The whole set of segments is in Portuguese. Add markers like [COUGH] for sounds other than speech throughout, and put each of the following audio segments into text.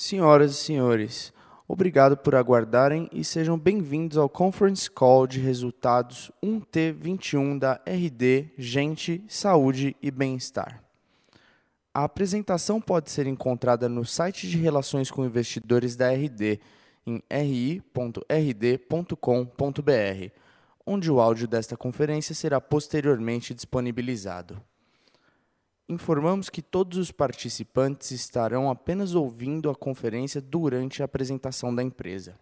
Senhoras e senhores, obrigado por aguardarem e sejam bem-vindos ao Conference Call de resultados 1T21 da RD Gente, Saúde e Bem-Estar. A apresentação pode ser encontrada no site de relações com investidores da RD em ri.rd.com.br, onde o áudio desta conferência será posteriormente disponibilizado. Informamos que todos os participantes estarão apenas ouvindo a conferência durante a apresentação da empresa.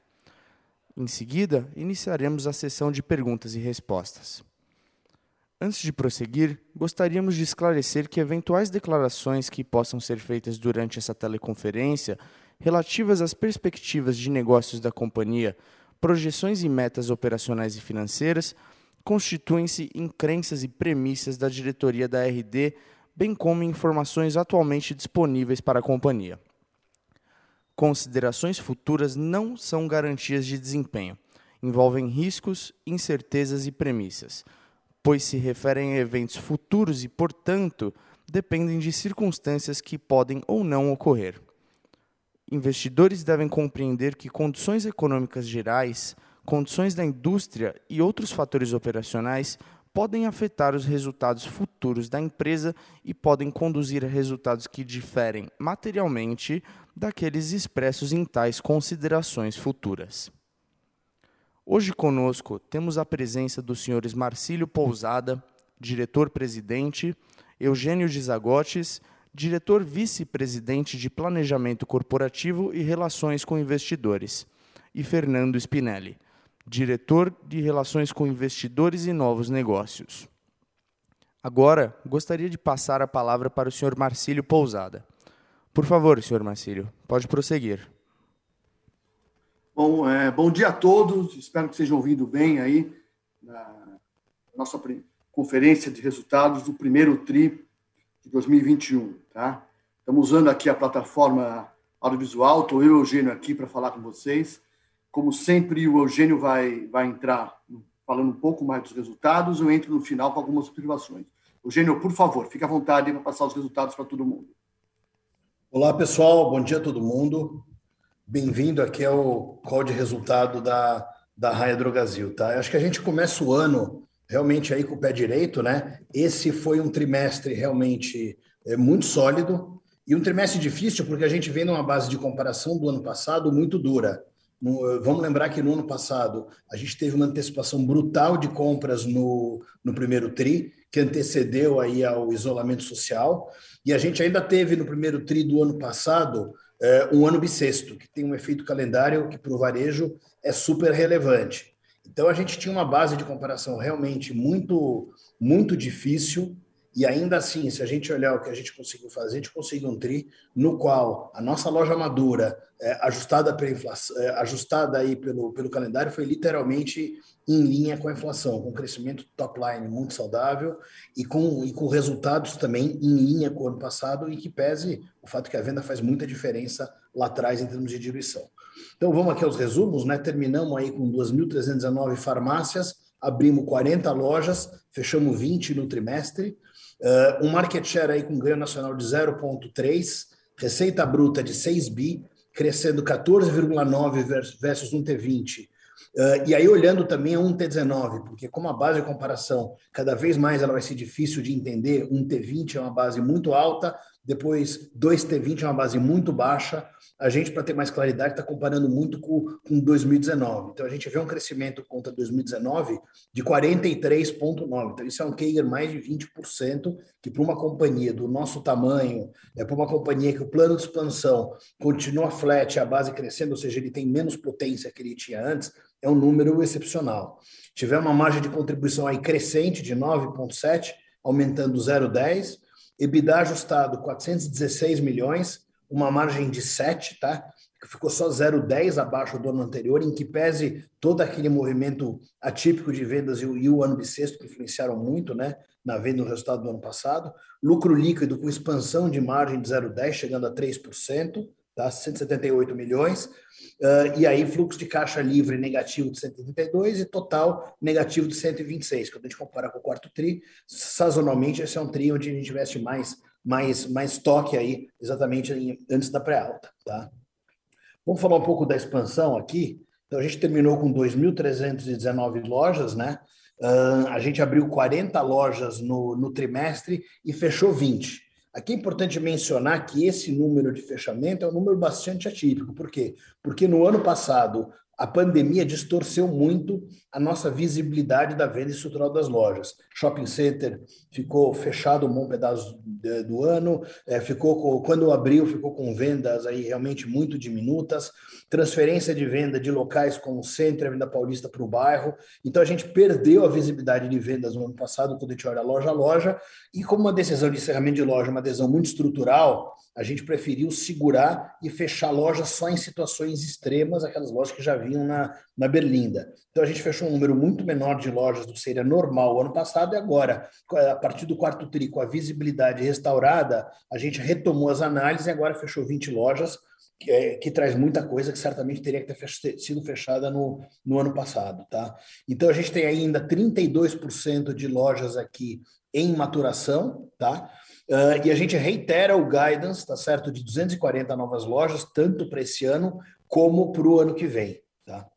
Em seguida, iniciaremos a sessão de perguntas e respostas. Antes de prosseguir, gostaríamos de esclarecer que eventuais declarações que possam ser feitas durante essa teleconferência relativas às perspectivas de negócios da companhia, projeções e metas operacionais e financeiras constituem-se em crenças e premissas da diretoria da RD bem como informações atualmente disponíveis para a companhia. Considerações futuras não são garantias de desempenho, envolvem riscos, incertezas e premissas, pois se referem a eventos futuros e, portanto, dependem de circunstâncias que podem ou não ocorrer. Investidores devem compreender que condições econômicas gerais, condições da indústria e outros fatores operacionais podem afetar os resultados futuros da empresa e podem conduzir a resultados que diferem materialmente daqueles expressos em tais considerações futuras. Hoje conosco temos a presença dos senhores Marcílio Pousada, diretor-presidente, Eugênio Gizagotes, diretor vice-presidente de Planejamento Corporativo e Relações com Investidores, e Fernando Spinelli, diretor de Relações com Investidores e Novos Negócios. Agora, gostaria de passar a palavra para o Sr. Marcílio Pousada. Por favor, Sr. Marcílio, pode prosseguir. Bom, é, bom dia a todos. Espero que estejam ouvindo bem aí na nossa conferência de resultados do primeiro TRI de 2021. Tá? Estamos usando aqui a plataforma audiovisual. Estou eu Eugênio aqui para falar com vocês. Como sempre, o Eugênio vai, vai entrar falando um pouco mais dos resultados, eu entro no final com algumas observações. Eugênio, por favor, fique à vontade para passar os resultados para todo mundo. Olá, pessoal, bom dia a todo mundo. Bem-vindo aqui ao call de resultado da, da Raia Drogazil, tá? acho que a gente começa o ano realmente aí com o pé direito, né? Esse foi um trimestre realmente é, muito sólido e um trimestre difícil porque a gente vem numa base de comparação do ano passado muito dura. No, vamos lembrar que no ano passado a gente teve uma antecipação brutal de compras no, no primeiro TRI, que antecedeu aí ao isolamento social, e a gente ainda teve no primeiro TRI do ano passado é, um ano bissexto, que tem um efeito calendário que para o varejo é super relevante. Então a gente tinha uma base de comparação realmente muito, muito difícil, e ainda assim, se a gente olhar o que a gente conseguiu fazer, a gente conseguiu um TRI no qual a nossa loja madura, é, ajustada, pela inflação, é, ajustada aí pelo, pelo calendário, foi literalmente em linha com a inflação, com crescimento top line muito saudável e com, e com resultados também em linha com o ano passado, e que pese o fato que a venda faz muita diferença lá atrás em termos de diluição. Então vamos aqui aos resumos, né? Terminamos aí com 2.319 farmácias, abrimos 40 lojas, fechamos 20 no trimestre, Uh, um market share aí com ganho nacional de 0,3, receita bruta de 6 bi, crescendo 14,9 versus um T20. Uh, e aí, olhando também a um T19, porque como a base de comparação cada vez mais ela vai ser difícil de entender, um T20 é uma base muito alta, depois 2T20 é uma base muito baixa, a gente, para ter mais claridade, está comparando muito com, com 2019. Então, a gente vê um crescimento contra 2019 de 43,9%. Então, isso é um CAGR mais de 20%, que para uma companhia do nosso tamanho, é para uma companhia que o plano de expansão continua flat, a base crescendo, ou seja, ele tem menos potência que ele tinha antes, é um número excepcional. Tiver uma margem de contribuição aí crescente de 9,7%, aumentando 0,10%, EBITDA ajustado 416 milhões, uma margem de 7, tá? Que ficou só 0,10 abaixo do ano anterior, em que pese todo aquele movimento atípico de vendas e o, e o ano bissexto que influenciaram muito, né? Na venda no resultado do ano passado. Lucro líquido com expansão de margem de 0,10, chegando a 3%, tá? 178 milhões. Uh, e aí, fluxo de caixa livre negativo de 132 e total negativo de 126. Quando a gente compara com o quarto TRI, sazonalmente, esse é um TRI onde a gente investe mais mais, mais toque aí, exatamente em, antes da pré-alta. Tá? Vamos falar um pouco da expansão aqui. Então, a gente terminou com 2.319 lojas, né? Uh, a gente abriu 40 lojas no, no trimestre e fechou 20. Aqui é importante mencionar que esse número de fechamento é um número bastante atípico. Por quê? Porque no ano passado a pandemia distorceu muito a nossa visibilidade da venda estrutural das lojas. Shopping center ficou fechado um bom pedaço do ano, é, ficou com, quando abriu ficou com vendas aí realmente muito diminutas, transferência de venda de locais como o centro a Venda Paulista para o bairro. Então a gente perdeu a visibilidade de vendas no ano passado quando a gente olha loja a loja e como uma decisão de encerramento de loja, uma decisão muito estrutural, a gente preferiu segurar e fechar lojas só em situações extremas, aquelas lojas que já vinham na, na Berlinda. Então a gente fechou um número muito menor de lojas do que seria normal o ano passado e agora, a partir do quarto tri, com a visibilidade restaurada, a gente retomou as análises e agora fechou 20 lojas, que, é, que traz muita coisa que certamente teria que ter sido fechada no, no ano passado. Tá? Então a gente tem ainda 32% de lojas aqui em maturação, tá? Uh, e a gente reitera o guidance, tá certo, de 240 novas lojas, tanto para esse ano como para o ano que vem. Tá?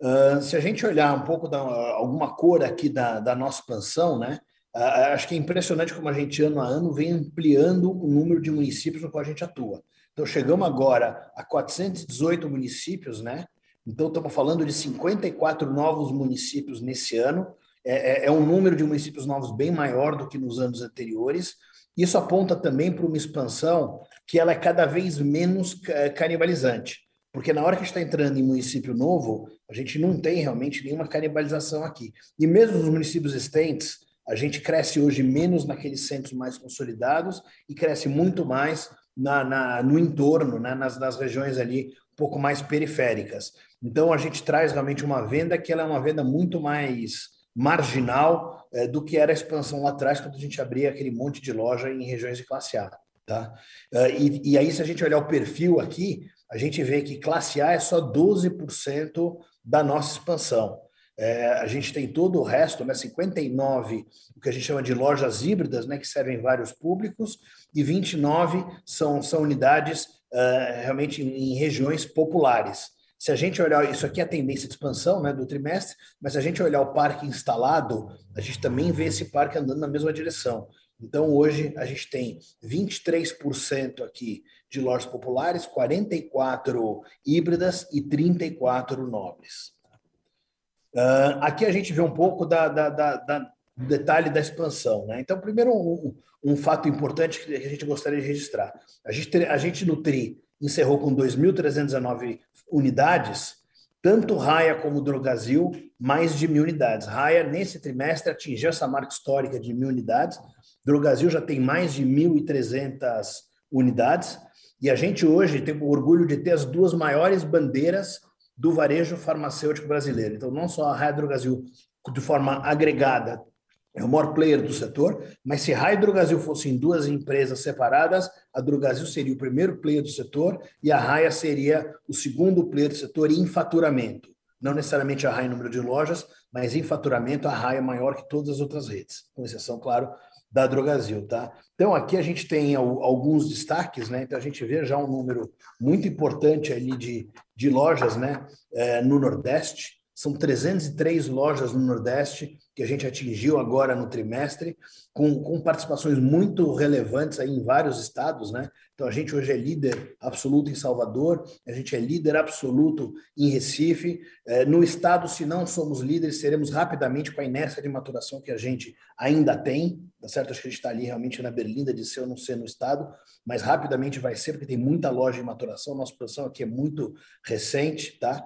Uh, se a gente olhar um pouco da alguma cor aqui da, da nossa expansão, né? Uh, acho que é impressionante como a gente ano a ano vem ampliando o número de municípios no qual a gente atua. Então chegamos agora a 418 municípios, né? Então estamos falando de 54 novos municípios nesse ano, é, é, é um número de municípios novos bem maior do que nos anos anteriores. Isso aponta também para uma expansão que ela é cada vez menos é, canibalizante. Porque na hora que a gente está entrando em município novo, a gente não tem realmente nenhuma canibalização aqui. E mesmo nos municípios existentes, a gente cresce hoje menos naqueles centros mais consolidados e cresce muito mais na, na no entorno, né, nas, nas regiões ali um pouco mais periféricas. Então a gente traz realmente uma venda que ela é uma venda muito mais marginal é, do que era a expansão lá atrás, quando a gente abria aquele monte de loja em regiões de classe A. Tá? Uh, e, e, aí, se a gente olhar o perfil aqui, a gente vê que classe A é só 12% da nossa expansão. É, a gente tem todo o resto, né, 59, o que a gente chama de lojas híbridas, né, que servem vários públicos, e 29 são, são unidades uh, realmente em, em regiões populares. Se a gente olhar, isso aqui é a tendência de expansão né, do trimestre, mas se a gente olhar o parque instalado, a gente também vê esse parque andando na mesma direção. Então, hoje, a gente tem 23% aqui de lojas populares, 44 híbridas e 34 nobres. Uh, aqui a gente vê um pouco da, da, da, da detalhe da expansão. Né? Então, primeiro, um, um, fato importante que a gente gostaria de registrar. A gente, a gente no TRI encerrou com 2.319 unidades, tanto Raia como Drogazil, mais de mil unidades. Raia, nesse trimestre, atingiu essa marca histórica de mil unidades. Drogazil já tem mais de 1.300 unidades. E a gente hoje tem o orgulho de ter as duas maiores bandeiras do varejo farmacêutico brasileiro. Então, não só a Raia Drogazil, de forma agregada, é o maior player do setor, mas se a Hidrogasil fossem duas empresas separadas, a Drogasil seria o primeiro player do setor e a Raia seria o segundo player do setor em faturamento. Não necessariamente a Raia em número de lojas, mas em faturamento a Raia é maior que todas as outras redes, com exceção, claro, da Drogasil, tá? Então aqui a gente tem alguns destaques, né? Então a gente vê já um número muito importante ali de, de lojas, né? É, no Nordeste, são 303 lojas no Nordeste que a gente atingiu agora no trimestre, com, com participações muito relevantes aí em vários estados, né? Então a gente hoje é líder absoluto em Salvador, a gente é líder absoluto em Recife. É, no estado, se não somos líderes, seremos rapidamente com a inércia de maturação que a gente ainda tem, tá certo? Acho que a gente está ali realmente na berlinda de ser ou não ser no estado, mas rapidamente vai ser, porque tem muita loja em maturação, nossa produção aqui é muito recente, tá?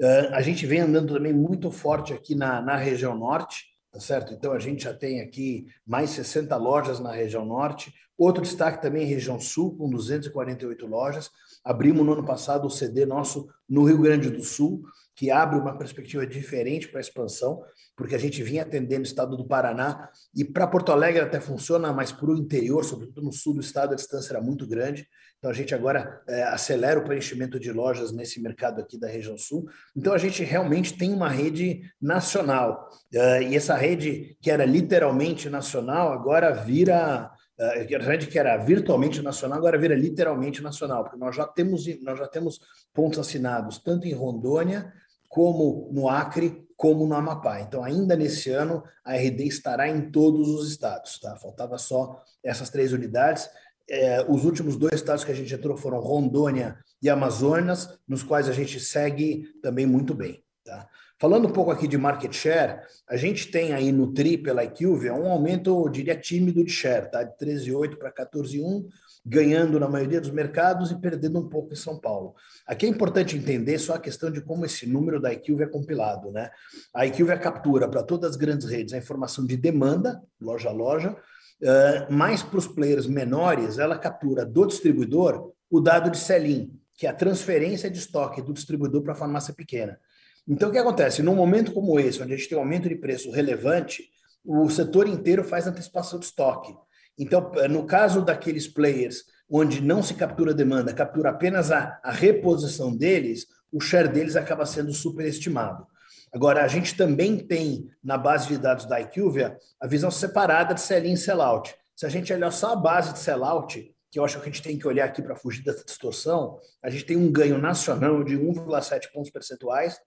Uh, a gente vem andando também muito forte aqui na, na região norte, tá certo? Então a gente já tem aqui mais 60 lojas na região norte. Outro destaque também região sul, com 248 lojas. Abrimos no ano passado o CD nosso no Rio Grande do Sul, que abre uma perspectiva diferente para a expansão, porque a gente vinha atendendo o estado do Paraná e para Porto Alegre até funciona, mas para o interior, sobretudo no sul do estado, a distância era muito grande. Então a gente agora é, acelera o preenchimento de lojas nesse mercado aqui da região sul. Então a gente realmente tem uma rede nacional. Uh, e essa rede, que era literalmente nacional, agora vira uh, que era virtualmente nacional, agora vira literalmente nacional, porque nós já temos, nós já temos pontos assinados tanto em Rondônia, como no Acre, como no Amapá. Então, ainda nesse ano, a RD estará em todos os estados. Tá? Faltava só essas três unidades. É, os últimos dois estados que a gente entrou foram Rondônia e Amazonas, nos quais a gente segue também muito bem. Tá? Falando um pouco aqui de market share, a gente tem aí no TRI pela IQVIA um aumento, eu diria, tímido de share, tá? de 13,8 para 14,1, ganhando na maioria dos mercados e perdendo um pouco em São Paulo. Aqui é importante entender só a questão de como esse número da IQVIA é compilado. Né? A IQVIA captura para todas as grandes redes a informação de demanda, loja a loja, uh, mas para os players menores, ela captura do distribuidor o dado de sell-in, que é a transferência de estoque do distribuidor para a farmácia pequena. Então, o que acontece? Num momento como esse, onde a gente tem um aumento de preço relevante, o setor inteiro faz antecipação de estoque. Então, no caso daqueles players onde não se captura demanda, captura apenas a, a reposição deles, o share deles acaba sendo superestimado. Agora, a gente também tem na base de dados da IQVIA a visão separada de sell-in e sell-out. Se a gente olhar só a base de sell-out, que eu acho que a gente tem que olhar aqui para fugir dessa distorção, a gente tem um ganho nacional de 1,7 pontos percentuais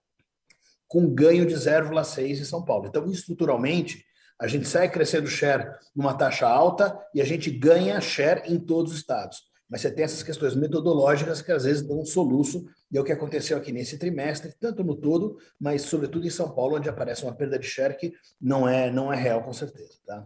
com ganho de 0,6 em São Paulo. Então, estruturalmente, a gente segue crescendo share numa taxa alta e a gente ganha share em todos os estados. Mas você tem essas questões metodológicas que às vezes dão um soluço, e é o que aconteceu aqui nesse trimestre, tanto no todo, mas sobretudo em São Paulo, onde aparece uma perda de share que não é, não é real, com certeza. Tá?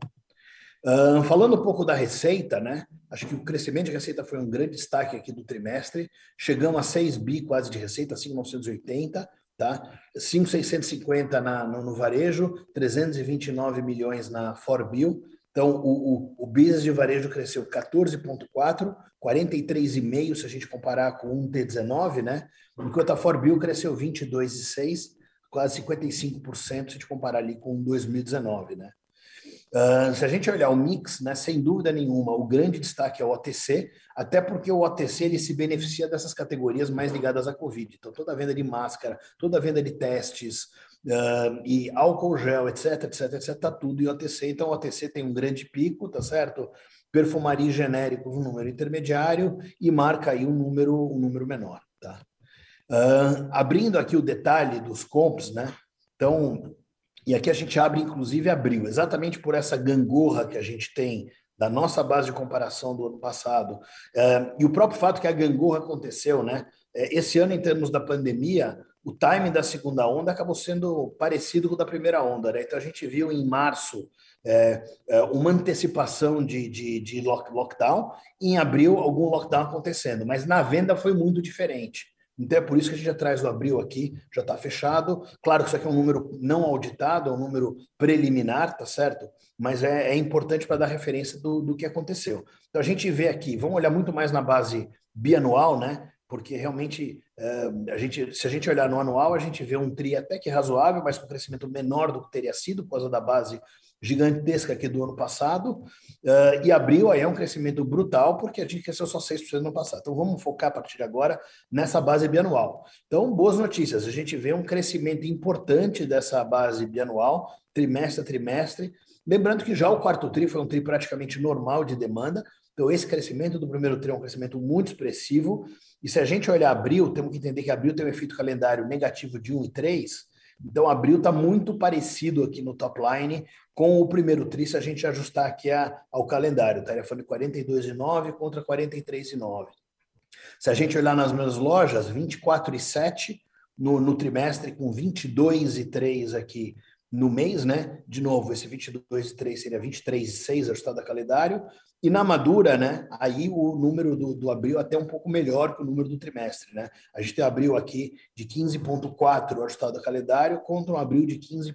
Uh, falando um pouco da receita, né? Acho que o crescimento de receita foi um grande destaque aqui do trimestre. Chegamos a 6 bi quase de receita, 5,980 tá? 5,650 na, no, no, varejo, 329 milhões na Forbil. Então, o, o, o business de varejo cresceu 14,4, 43,5 se a gente comparar com um T19, né? Enquanto a Forbil cresceu 22,6, quase 55% se a gente comparar ali com 2019, né? Uh, se a gente olhar o mix, né, sem dúvida nenhuma, o grande destaque é o OTC, até porque o OTC ele se beneficia dessas categorias mais ligadas à Covid. Então, toda a venda de máscara, toda a venda de testes uh, e álcool gel, etc, etc, etc, está tudo em OTC. Então, o OTC tem um grande pico, tá certo? Perfumaria genérico, um número intermediário e marca aí um número, um número menor, tá? Uh, abrindo aqui o detalhe dos comps, né? Então, e aqui a gente abre, inclusive, abril, exatamente por essa gangorra que a gente tem da nossa base de comparação do ano passado. É, e o próprio fato que a gangorra aconteceu, né? É, esse ano, em termos da pandemia, o timing da segunda onda acabou sendo parecido com o da primeira onda. Né? Então, a gente viu em março é uma antecipação de, de, de lockdown, e em abril, algum lockdown acontecendo, mas na venda foi muito diferente. Então é por isso que a gente já traz o abril aqui, já está fechado. Claro que isso aqui é um número não auditado, é um número preliminar, tá certo? Mas é, é importante para dar referência do, do que aconteceu. Então a gente vê aqui, vamos olhar muito mais na base bianual, né? Porque realmente, é, a gente, se a gente olhar no anual, a gente vê um TRI até que razoável, mas com crescimento menor do que teria sido por causa da base gigantesca aqui do ano passado, uh, e abril aí é um crescimento brutal, porque a gente cresceu só 6% no ano passado. Então vamos focar a partir de agora nessa base bianual. Então, boas notícias, a gente vê um crescimento importante dessa base bianual, trimestre a trimestre. Lembrando que já o quarto TRI foi um TRI praticamente normal de demanda, então esse crescimento do primeiro TRI é um crescimento muito expressivo, e se a gente olhar abril, temos que entender que abril tem um efeito calendário negativo de 1 e 3, então, abril está muito parecido aqui no top line com o primeiro tri, se a gente ajustar aqui a, ao calendário. Estaria tá? falando 42,9 contra 43,9. Se a gente olhar nas minhas lojas, 24,7 no, no trimestre, com 22,3 aqui no mês, né? De novo, esse 22,3 seria 23,6 ajustado a calendário, e na madura, né, aí o número do, do abril é até um pouco melhor que o número do trimestre, né? A gente tem abril aqui de 15.4 ajustado a calendário contra um abril de 15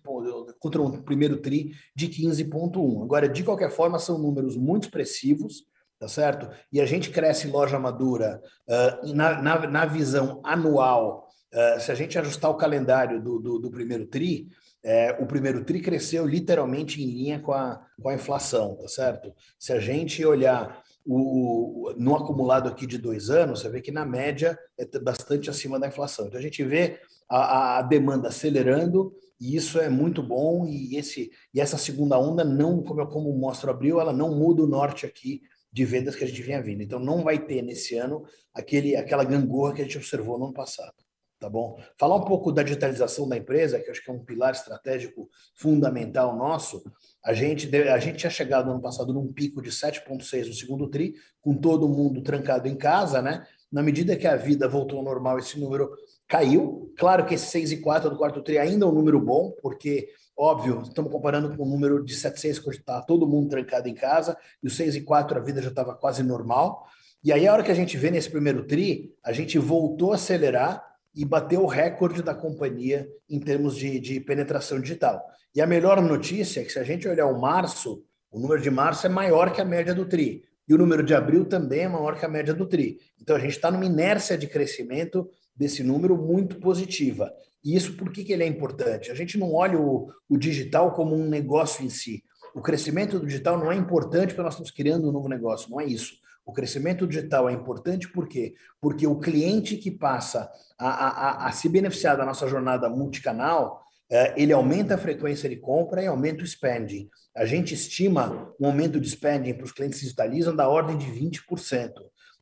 contra um primeiro tri de 15.1. Agora, de qualquer forma, são números muito expressivos, tá certo? E a gente cresce loja madura uh, na, na, na visão anual, uh, se a gente ajustar o calendário do, do, do primeiro tri, é, o primeiro TRI cresceu literalmente em linha com a, com a inflação, tá certo? Se a gente olhar o, no acumulado aqui de dois anos, você vê que na média é bastante acima da inflação. Então a gente vê a, a demanda acelerando e isso é muito bom. E, esse, e essa segunda onda, não, como, como mostra o Abril, ela não muda o norte aqui de vendas que a gente vinha vindo. Então, não vai ter nesse ano aquele, aquela gangorra que a gente observou no ano passado. Tá bom? Falar um pouco da digitalização da empresa, que acho que é um pilar estratégico fundamental nosso. A gente, a gente tinha chegado no ano passado num pico de 7,6 no segundo TRI, com todo mundo trancado em casa, né? Na medida que a vida voltou ao normal, esse número caiu. Claro que esse 6,4 do quarto TRI ainda é um número bom, porque Óbvio, estamos comparando com o número de 700 que está todo mundo trancado em casa, e o 6 e 4 a vida já estava quase normal. E aí, a hora que a gente vê nesse primeiro TRI, a gente voltou a acelerar e bateu o recorde da companhia em termos de, de penetração digital. E a melhor notícia é que, se a gente olhar o março, o número de março é maior que a média do TRI. E o número de abril também é maior que a média do TRI. Então, a gente está numa inércia de crescimento desse número muito positiva. E isso por que, que ele é importante? A gente não olha o, o digital como um negócio em si. O crescimento do digital não é importante porque nós estamos criando um novo negócio, não é isso. O crescimento digital é importante por quê? Porque o cliente que passa a, a, a se beneficiar da nossa jornada multicanal, é, ele aumenta a frequência de compra e aumenta o spending. A gente estima um aumento de spending para os clientes que digitalizam da ordem de 20%.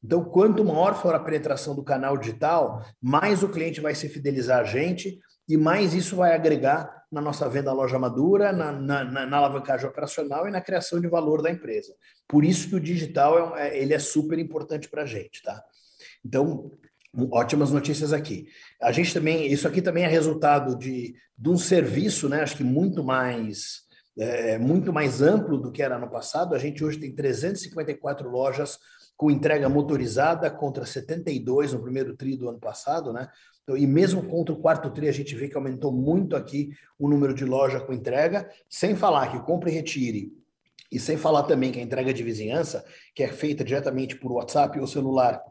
Então, quanto maior for a penetração do canal digital, mais o cliente vai se fidelizar a gente e mais isso vai agregar na nossa venda loja madura, na, na, na, alavancagem operacional e na criação de valor da empresa. Por isso que o digital é, é ele é super importante para a gente, tá? Então, ótimas notícias aqui. A gente também, isso aqui também é resultado de, de um serviço, né? Acho que muito mais é, muito mais amplo do que era no passado. A gente hoje tem 354 lojas com entrega motorizada contra 72 no primeiro tri do ano passado, né? Então, e mesmo contra o quarto tri, a gente vê que aumentou muito aqui o número de loja com entrega, sem falar que compra e retire, e sem falar também que a entrega de vizinhança, que é feita diretamente por WhatsApp ou celular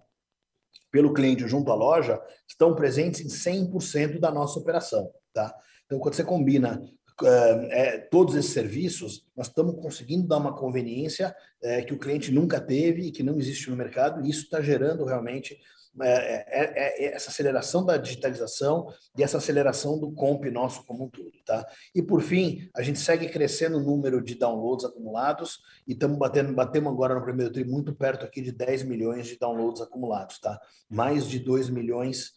pelo cliente junto à loja, estão presentes em 100% da nossa operação, tá? Então, quando você combina é, todos esses serviços, nós estamos conseguindo dar uma conveniência é, que o cliente nunca teve e que não existe no mercado, e isso está gerando realmente é, é, é, essa aceleração da digitalização e essa aceleração do comp nosso como um todo. Tá? E por fim, a gente segue crescendo o número de downloads acumulados e estamos batendo, batemos agora no primeiro tri muito perto aqui de 10 milhões de downloads acumulados, tá? Mais de 2 milhões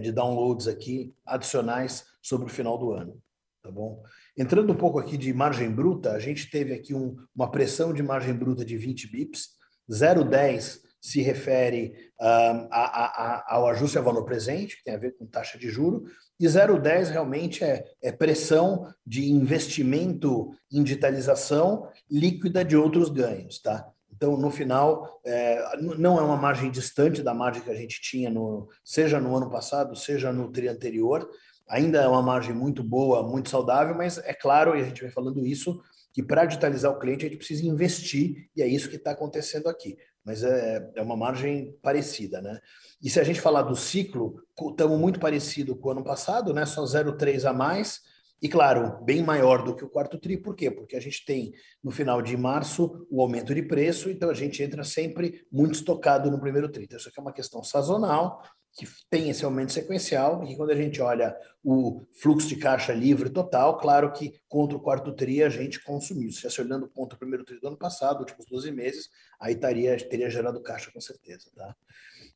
de downloads aqui adicionais sobre o final do ano tá bom? Entrando um pouco aqui de margem bruta, a gente teve aqui um, uma pressão de margem bruta de 20 bips, 0,10 se refere um, a, a, a, ao ajuste a valor presente, que tem a ver com taxa de juro, e 0,10 realmente é, é pressão de investimento em digitalização líquida de outros ganhos, tá? Então, no final, é, não é uma margem distante da margem que a gente tinha, no, seja no ano passado, seja no tri anterior, Ainda é uma margem muito boa, muito saudável, mas é claro, e a gente vem falando isso, que para digitalizar o cliente a gente precisa investir, e é isso que está acontecendo aqui. Mas é, é uma margem parecida, né? E se a gente falar do ciclo, estamos muito parecido com o ano passado, né? Só 0,3 a mais, e claro, bem maior do que o quarto tri, por quê? Porque a gente tem no final de março o aumento de preço, então a gente entra sempre muito estocado no primeiro tri. Então, isso aqui é uma questão sazonal, que tem esse aumento sequencial, e quando a gente olha o fluxo de caixa livre total, claro que contra o quarto TRI a gente consumiu. Se estivesse olhando contra o primeiro TRI do ano passado, últimos 12 meses, aí taria, teria gerado caixa com certeza. Tá?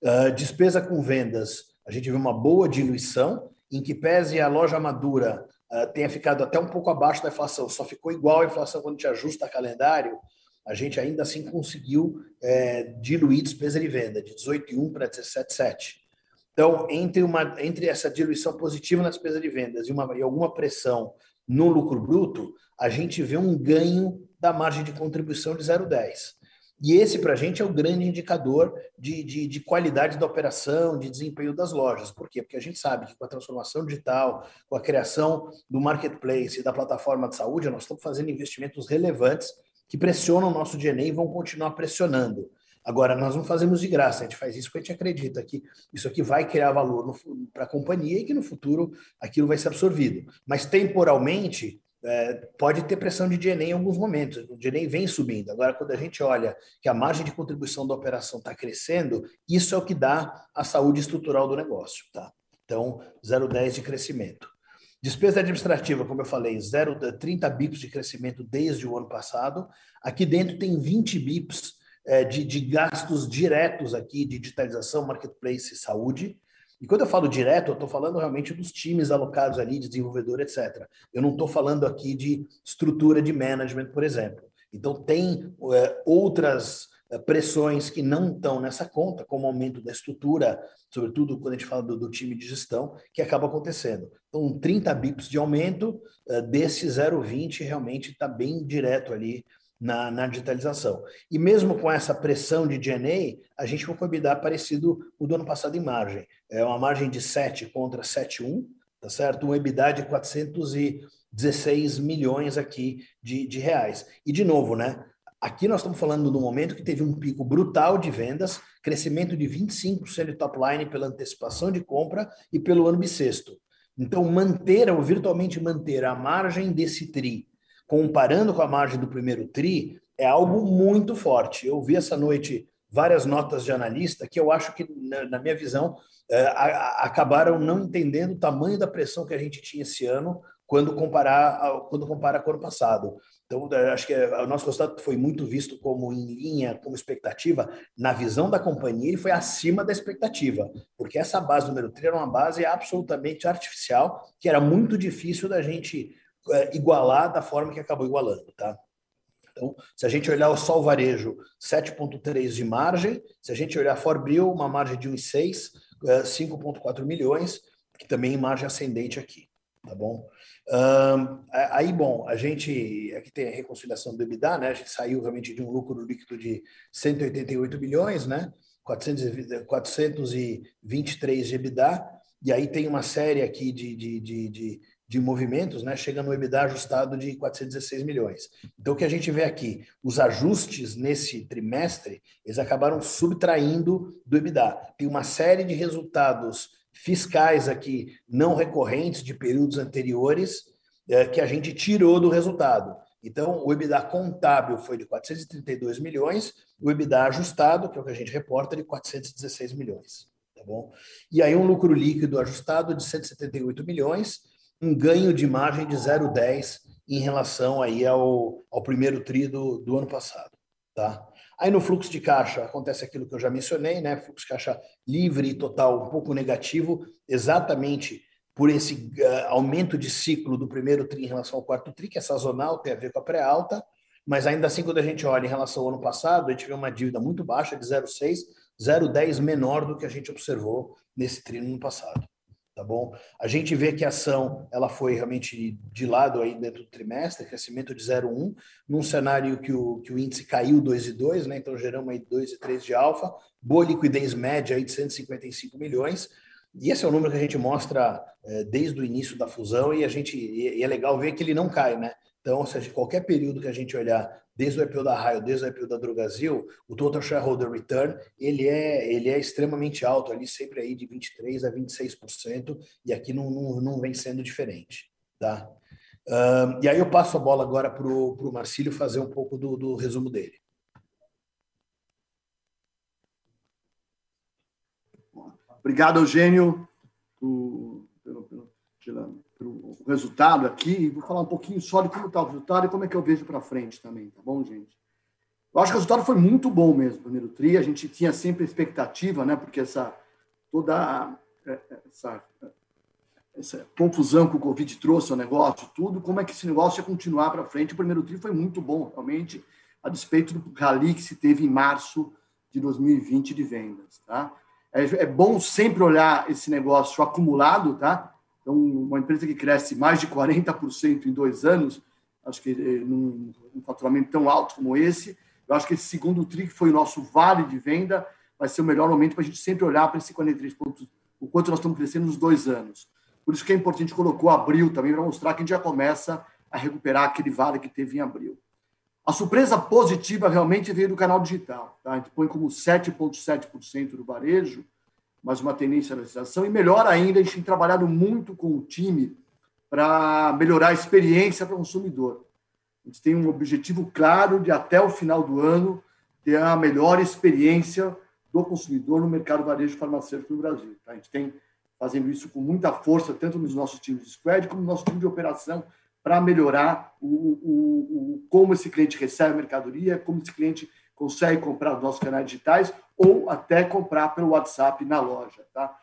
Uh, despesa com vendas, a gente viu uma boa diluição, em que pese a loja madura uh, tenha ficado até um pouco abaixo da inflação, só ficou igual a inflação quando a gente ajusta calendário, a gente ainda assim conseguiu é, diluir despesa de venda de 18,1 para 17,7. Então, entre, uma, entre essa diluição positiva na despesa de vendas e, uma, e alguma pressão no lucro bruto, a gente vê um ganho da margem de contribuição de 0,10. E esse, para a gente, é o grande indicador de, de, de, qualidade da operação, de desempenho das lojas. Por quê? Porque a gente sabe que com a transformação digital, com a criação do marketplace e da plataforma de saúde, nós estamos fazendo investimentos relevantes que pressionam o nosso DNA e vão continuar pressionando. Agora, nós não fazemos de graça, a gente faz isso porque a gente acredita que isso aqui vai criar valor para a companhia e que no futuro aquilo vai ser absorvido. Mas temporalmente, é, pode ter pressão de DNA em alguns momentos. O DNA vem subindo. Agora, quando a gente olha que a margem de contribuição da operação está crescendo, isso é o que dá a saúde estrutural do negócio. Tá? Então, 0,10 de crescimento. Despesa administrativa, como eu falei, 0, 30 bips de crescimento desde o ano passado. Aqui dentro tem 20 bips de, de gastos diretos aqui de digitalização, marketplace saúde. E quando eu falo direto, eu estou falando realmente dos times alocados ali, de desenvolvedor, etc. Eu não estou falando aqui de estrutura de management, por exemplo. Então, tem é, outras é, pressões que não estão nessa conta, como aumento da estrutura, sobretudo quando a gente fala do, do time de gestão, que acaba acontecendo. Então, 30 bips de aumento, é, desse 0,20 realmente está bem direto ali na, na, digitalização. E mesmo com essa pressão de DNA, a gente ficou com o parecido o do ano passado em margem. É uma margem de 7 contra 7,1, tá certo? Um EBITDA de 416 milhões aqui de, de reais. E, de novo, né? Aqui nós estamos falando do momento que teve um pico brutal de vendas, crescimento de 25% de top line pela antecipação de compra e pelo ano bissexto. Então, manter, ou virtualmente manter a margem desse TRI, comparando com a margem do primeiro TRI, é algo muito forte. Eu vi essa noite várias notas de analista que eu acho que, na, minha visão, é, acabaram não entendendo o tamanho da pressão que a gente tinha esse ano quando comparar quando compara com o ano passado. Então, acho que o nosso resultado foi muito visto como em linha, como expectativa. Na visão da companhia, ele foi acima da expectativa, porque essa base número 3 era uma base absolutamente artificial, que era muito difícil da gente é, igualar da forma que acabou igualando, tá? Então, se a gente olhar o Sol Varejo, 7,3 de margem, se a gente olhar Forbril, uma margem de 1,6, 5,4 milhões, que também margem ascendente aqui, tá bom? Um, aí, bom, a gente aqui tem a reconciliação do EBITDA, né? A gente saiu realmente de um lucro líquido de 188 milhões, né? 400, 423 de EBITDA, e aí tem uma série aqui de, de, de, de, de movimentos, né? Chega no EBITDA ajustado de 416 milhões. Então, o que a gente vê aqui, os ajustes nesse trimestre, eles acabaram subtraindo do EBITDA. Tem uma série de resultados fiscais aqui não recorrentes de períodos anteriores é, que a gente tirou do resultado. Então, o EBITDA contábil foi de 432 milhões, o EBITDA ajustado, que é o que a gente reporta, de 416 milhões. Tá bom? E aí, um lucro líquido ajustado de 178 milhões, um ganho de margem de 0,10 em relação aí ao, ao primeiro tri do, do ano passado. Tá? Aí no fluxo de caixa acontece aquilo que eu já mencionei, né? Fluxo de caixa livre e total um pouco negativo, exatamente por esse uh, aumento de ciclo do primeiro TRI em relação ao quarto TRI, que é sazonal, tem a ver com a pré-alta, mas ainda assim, quando a gente olha em relação ao ano passado, a gente vê uma dívida muito baixa de 0,6, 0,10 menor do que a gente observou nesse TRI no ano passado tá bom? A gente vê que a ação ela foi realmente de lado aí dentro do trimestre, crescimento de 0,1, num cenário que o, que o índice caiu 2,2, né? Então geramos aí 2,3 de alfa, boa liquidez média aí de 155 milhões. E esse é o número que a gente mostra é, desde o início da fusão e a gente e é legal ver que ele não cai, né? Então, seja, qualquer período que a gente olhar desde o IPO da Raio, desde o IPO da Drogazil, o total shareholder return, ele é, ele é extremamente alto, ali sempre aí de 23% a 26%, e aqui não, não, não vem sendo diferente, tá? Um, e aí eu passo a bola agora para o Marcílio fazer um pouco do, do resumo dele. Obrigado, Eugênio, pelo, pelo, pelo, o resultado aqui e vou falar um pouquinho só de como está o resultado e como é que eu vejo para frente também, tá bom, gente? Eu acho que o resultado foi muito bom mesmo, primeiro tri. A gente tinha sempre expectativa, né? Porque essa toda é, essa, essa confusão que o Covid trouxe ao negócio, tudo, como é que esse negócio ia continuar para frente. O primeiro tri foi muito bom, realmente, a despeito do rally que se teve em março de 2020 de vendas, tá? É, é bom sempre olhar esse negócio acumulado, tá? Então, uma empresa que cresce mais de 40% em dois anos, acho que eh, num, faturamento tão alto como esse, eu acho que esse segundo TRI, que foi o nosso vale de venda, vai ser o melhor momento para a gente sempre olhar para esse 43 pontos, o quanto nós estamos crescendo nos dois anos. Por isso que é importante, a gente colocou abril também, para mostrar que a gente já começa a recuperar aquele vale que teve em abril. A surpresa positiva realmente veio do canal digital. Tá? A gente põe como 7,7% do varejo, mas uma tendência à legislação. E melhor ainda, a gente tem trabalhado muito com o time para melhorar a experiência para o consumidor. A gente tem um objetivo claro de, até o final do ano, ter a melhor experiência do consumidor no mercado varejo farmacêutico no Brasil. Tá? A gente tem fazendo isso com muita força, tanto nos nossos times de squad como no nosso time de operação, para melhorar o, o, o, como esse cliente recebe a mercadoria, como esse cliente consegue comprar nos nossos canais digitais ou até comprar pelo WhatsApp na loja. Tá?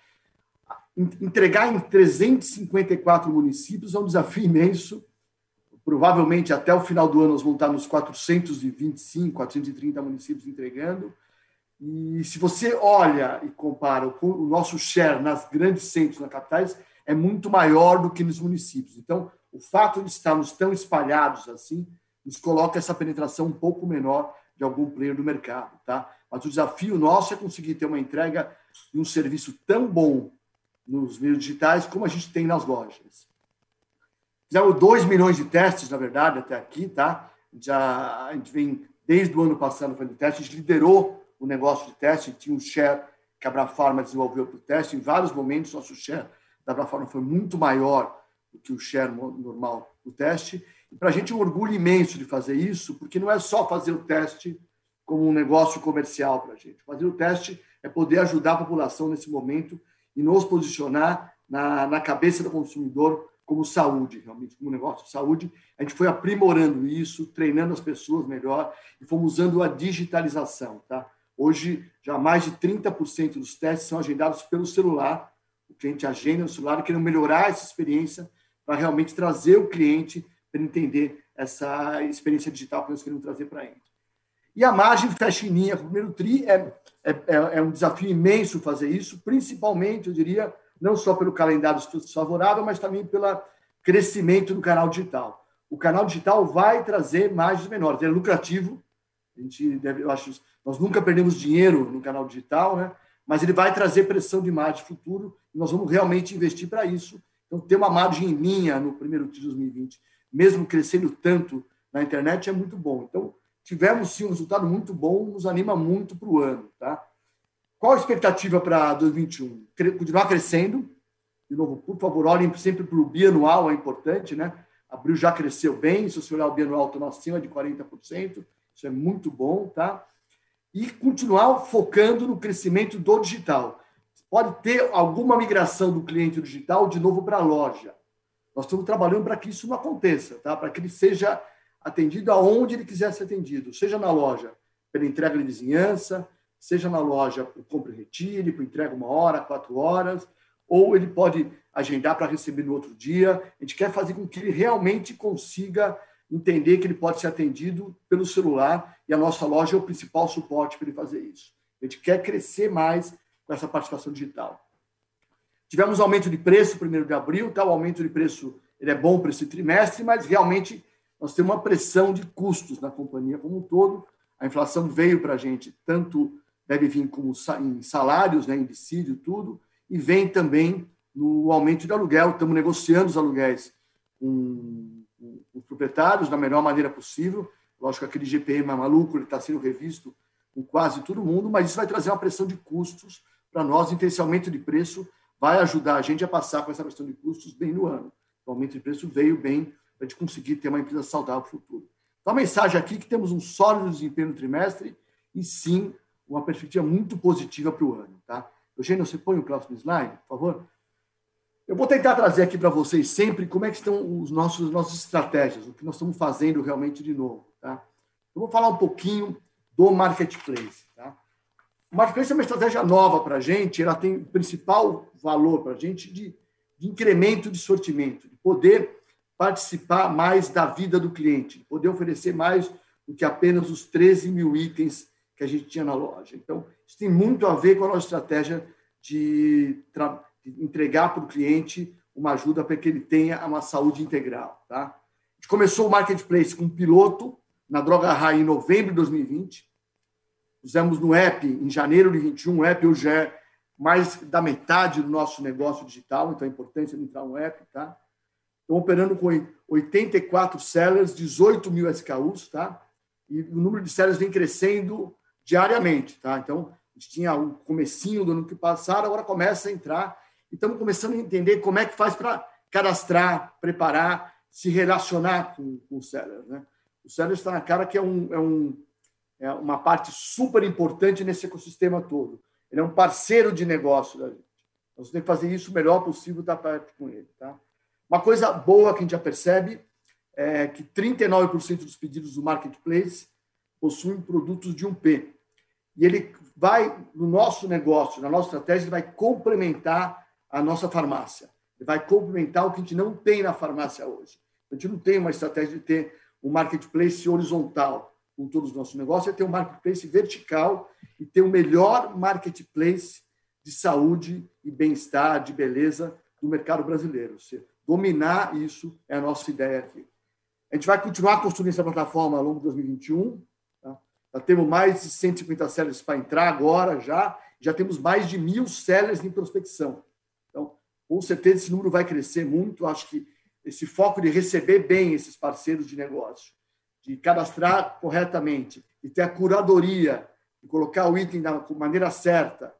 Entregar em 354 municípios é um desafio imenso. Provavelmente até o final do ano nós vamos estar nos 425, 430 municípios entregando. E se você olha e compara o nosso share nas grandes centros, nas capitais, é muito maior do que nos municípios. Então, o fato de estarmos tão espalhados assim nos coloca essa penetração um pouco menor de algum player do mercado, tá? Mas o desafio nosso é conseguir ter uma entrega de um serviço tão bom nos meios digitais como a gente tem nas lojas. Fizemos 2 milhões de testes, na verdade, até aqui, tá? Já a gente vem desde o ano passado fazendo teste, a gente liderou o negócio de teste, tinha um share que a Abrafarma desenvolveu para o teste, em vários momentos nosso share da Abrafarma foi muito maior do que o share normal do teste, e para a gente é um orgulho imenso de fazer isso, porque não é só fazer o teste como um negócio comercial para a gente. Fazer o teste é poder ajudar a população nesse momento e nos posicionar na, na cabeça do consumidor como saúde, realmente, como negócio de saúde. A gente foi aprimorando isso, treinando as pessoas melhor e fomos usando a digitalização. Tá? Hoje, já mais de 30% dos testes são agendados pelo celular. O cliente agenda no celular, querendo melhorar essa experiência para realmente trazer o cliente para entender essa experiência digital que nós queremos trazer para ele. E a margem fecha em linha com o primeiro TRI é, é, é, é um desafio imenso fazer isso, principalmente, eu diria, não só pelo calendário favorável, mas também pelo crescimento do canal digital. O canal digital vai trazer margens menores, é lucrativo. A gente deve, eu acho, nós nunca perdemos dinheiro no canal digital, né? Mas ele vai trazer pressão de margem futuro e nós vamos realmente investir para isso. Então, ter uma margem em linha no primeiro TRI de 2020 mesmo crescendo tanto na internet, é muito bom. Então, tivemos sim um resultado muito bom, nos anima muito para o ano. Tá? Qual a expectativa para 2021? Continuar crescendo. De novo, por favor, olhem sempre para o bianual, é importante, né? Abril já cresceu bem, se você olhar o bianual, estamos acima de 40%, isso é muito bom, tá? E continuar focando no crescimento do digital. Pode ter alguma migração do cliente digital de novo para a loja. Nós estamos trabalhando para que isso não aconteça, tá? para que ele seja atendido aonde ele quiser ser atendido, seja na loja pela entrega de vizinhança, seja na loja por compra e retire, por entrega uma hora, quatro horas, ou ele pode agendar para receber no outro dia. A gente quer fazer com que ele realmente consiga entender que ele pode ser atendido pelo celular e a nossa loja é o principal suporte para ele fazer isso. A gente quer crescer mais com essa participação digital. Tivemos aumento de preço primeiro de abril, tá? o aumento de preço ele é bom para esse trimestre, mas realmente nós temos uma pressão de custos na companhia como um todo. A inflação veio para a gente, tanto deve vir como em salários, né, em dissídio, tudo, e vem também no aumento de aluguel. Estamos negociando os aluguéis com, os proprietários da melhor maneira possível. Lógico que aquele GPM é maluco, ele está sendo revisto com quase todo mundo, mas isso vai trazer uma pressão de custos para nós, aumento de preço vai ajudar a gente a passar com essa questão de custos bem no ano. O aumento de preço veio bem para a gente conseguir ter uma empresa saudável no futuro. Então, a mensagem aqui é que temos um sólido desempenho no trimestre e, sim, uma perspectiva muito positiva para o ano. Tá? Eugênio, você põe o próximo slide, por favor? Eu vou tentar trazer aqui para vocês sempre como é que estão os nossos nossas estratégias, o que nós estamos fazendo realmente de novo. Tá? Eu vou falar um pouquinho do marketplace. Tá? Marketplace é uma estratégia nova para a gente, ela tem o principal valor para a gente de, de incremento de sortimento, de poder participar mais da vida do cliente, de poder oferecer mais do que apenas os 13 mil itens que a gente tinha na loja. Então, isso tem muito a ver com a nossa estratégia de, de entregar para o cliente uma ajuda para que ele tenha uma saúde integral. Tá? A gente começou o Marketplace com um piloto na Droga High em novembro de 2020, Fizemos no app em janeiro de 21, o app hoje é mais da metade do nosso negócio digital, então é importante entrar no app, tá? Estamos operando com 84 sellers, 18 mil SKUs, tá? E o número de sellers vem crescendo diariamente, tá? Então, a gente tinha o comecinho do ano que passado, agora começa a entrar e estamos começando a entender como é que faz para cadastrar, preparar, se relacionar com, com o seller, né? O seller está na cara que é um, é um é uma parte super importante nesse ecossistema todo. Ele é um parceiro de negócio da gente. Nós temos que fazer isso o melhor possível, estar perto com ele. Tá? Uma coisa boa que a gente já percebe é que 39% dos pedidos do marketplace possuem produtos de 1P. E ele vai, no nosso negócio, na nossa estratégia, ele vai complementar a nossa farmácia. Ele vai complementar o que a gente não tem na farmácia hoje. A gente não tem uma estratégia de ter um marketplace horizontal com todos os nossos negócios, é ter um marketplace vertical e ter o melhor marketplace de saúde e bem-estar, de beleza do mercado brasileiro. Seja, dominar isso é a nossa ideia aqui. A gente vai continuar construindo essa plataforma ao longo de 2021. Tá? Já temos mais de 150 sellers para entrar agora já. Já temos mais de mil sellers em prospecção. Então, com certeza, esse número vai crescer muito. Acho que esse foco de receber bem esses parceiros de negócio, de cadastrar corretamente, e ter a curadoria, de colocar o item da maneira certa,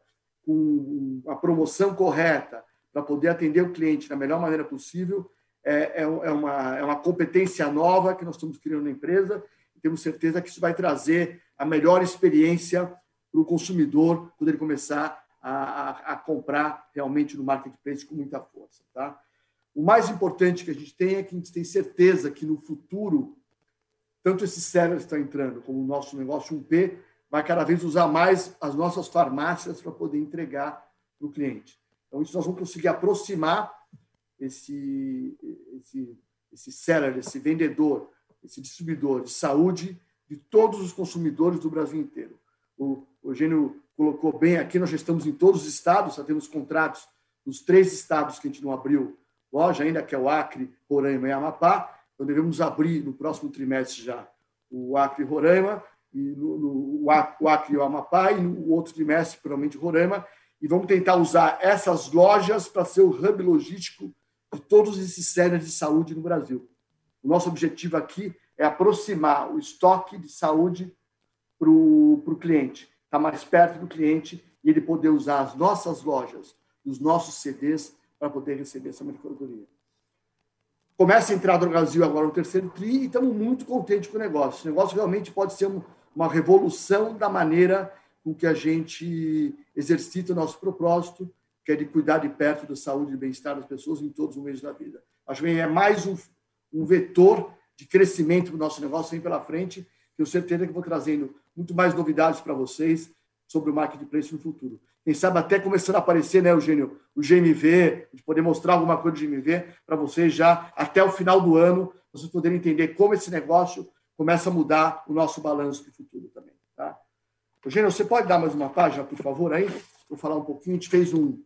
com a promoção correta, para poder atender o cliente da melhor maneira possível, é, é, é, uma, é uma competência nova que nós estamos criando na empresa e temos certeza que isso vai trazer a melhor experiência para o consumidor quando ele começar a, a, a, comprar realmente no marketplace com muita força. Tá? O mais importante que a gente tem é que a gente tem certeza que no futuro, tanto esses servers estão entrando como o nosso negócio 1P, vai cada vez usar mais as nossas farmácias para poder entregar para o cliente. Então, isso nós vamos conseguir aproximar esse, esse, esse seller, esse vendedor, esse distribuidor de saúde de todos os consumidores do Brasil inteiro. O Eugênio colocou bem aqui, nós já estamos em todos os estados, já temos contratos nos três estados que a gente não abriu loja ainda, que é o Acre, Roraima e Amapá. Então, devemos abrir no próximo trimestre já o Acre e Roraima, e no, no, o Acre e o Amapá, e no outro trimestre, provavelmente, Roraima, e vamos tentar usar essas lojas para ser o hub logístico de todos esses centros de saúde no Brasil. O nosso objetivo aqui é aproximar o estoque de saúde para o cliente, estar tá mais perto do cliente e ele poder usar as nossas lojas, os nossos CDs para poder receber essa mercadoria. Começa a entrar no Brasil agora no terceiro TRI e estamos muito contentes com o negócio. O negócio realmente pode ser uma revolução da maneira com que a gente exercita o nosso propósito, que é de cuidar de perto da saúde e bem-estar das pessoas em todos os meios da vida. Acho que é mais um, um vetor de crescimento para o nosso negócio vem pela frente. Tenho certeza que vou trazendo muito mais novidades para vocês sobre o marketplace no futuro. Quem sabe até começando a aparecer, né, Eugênio, o GMV, de poder mostrar alguma coisa de GMV para vocês já até o final do ano, vocês poderem entender como esse negócio começa a mudar o nosso balanço de futuro também. Tá? Eugênio, você pode dar mais uma página, por favor, aí? Vou falar um pouquinho. A gente fez um,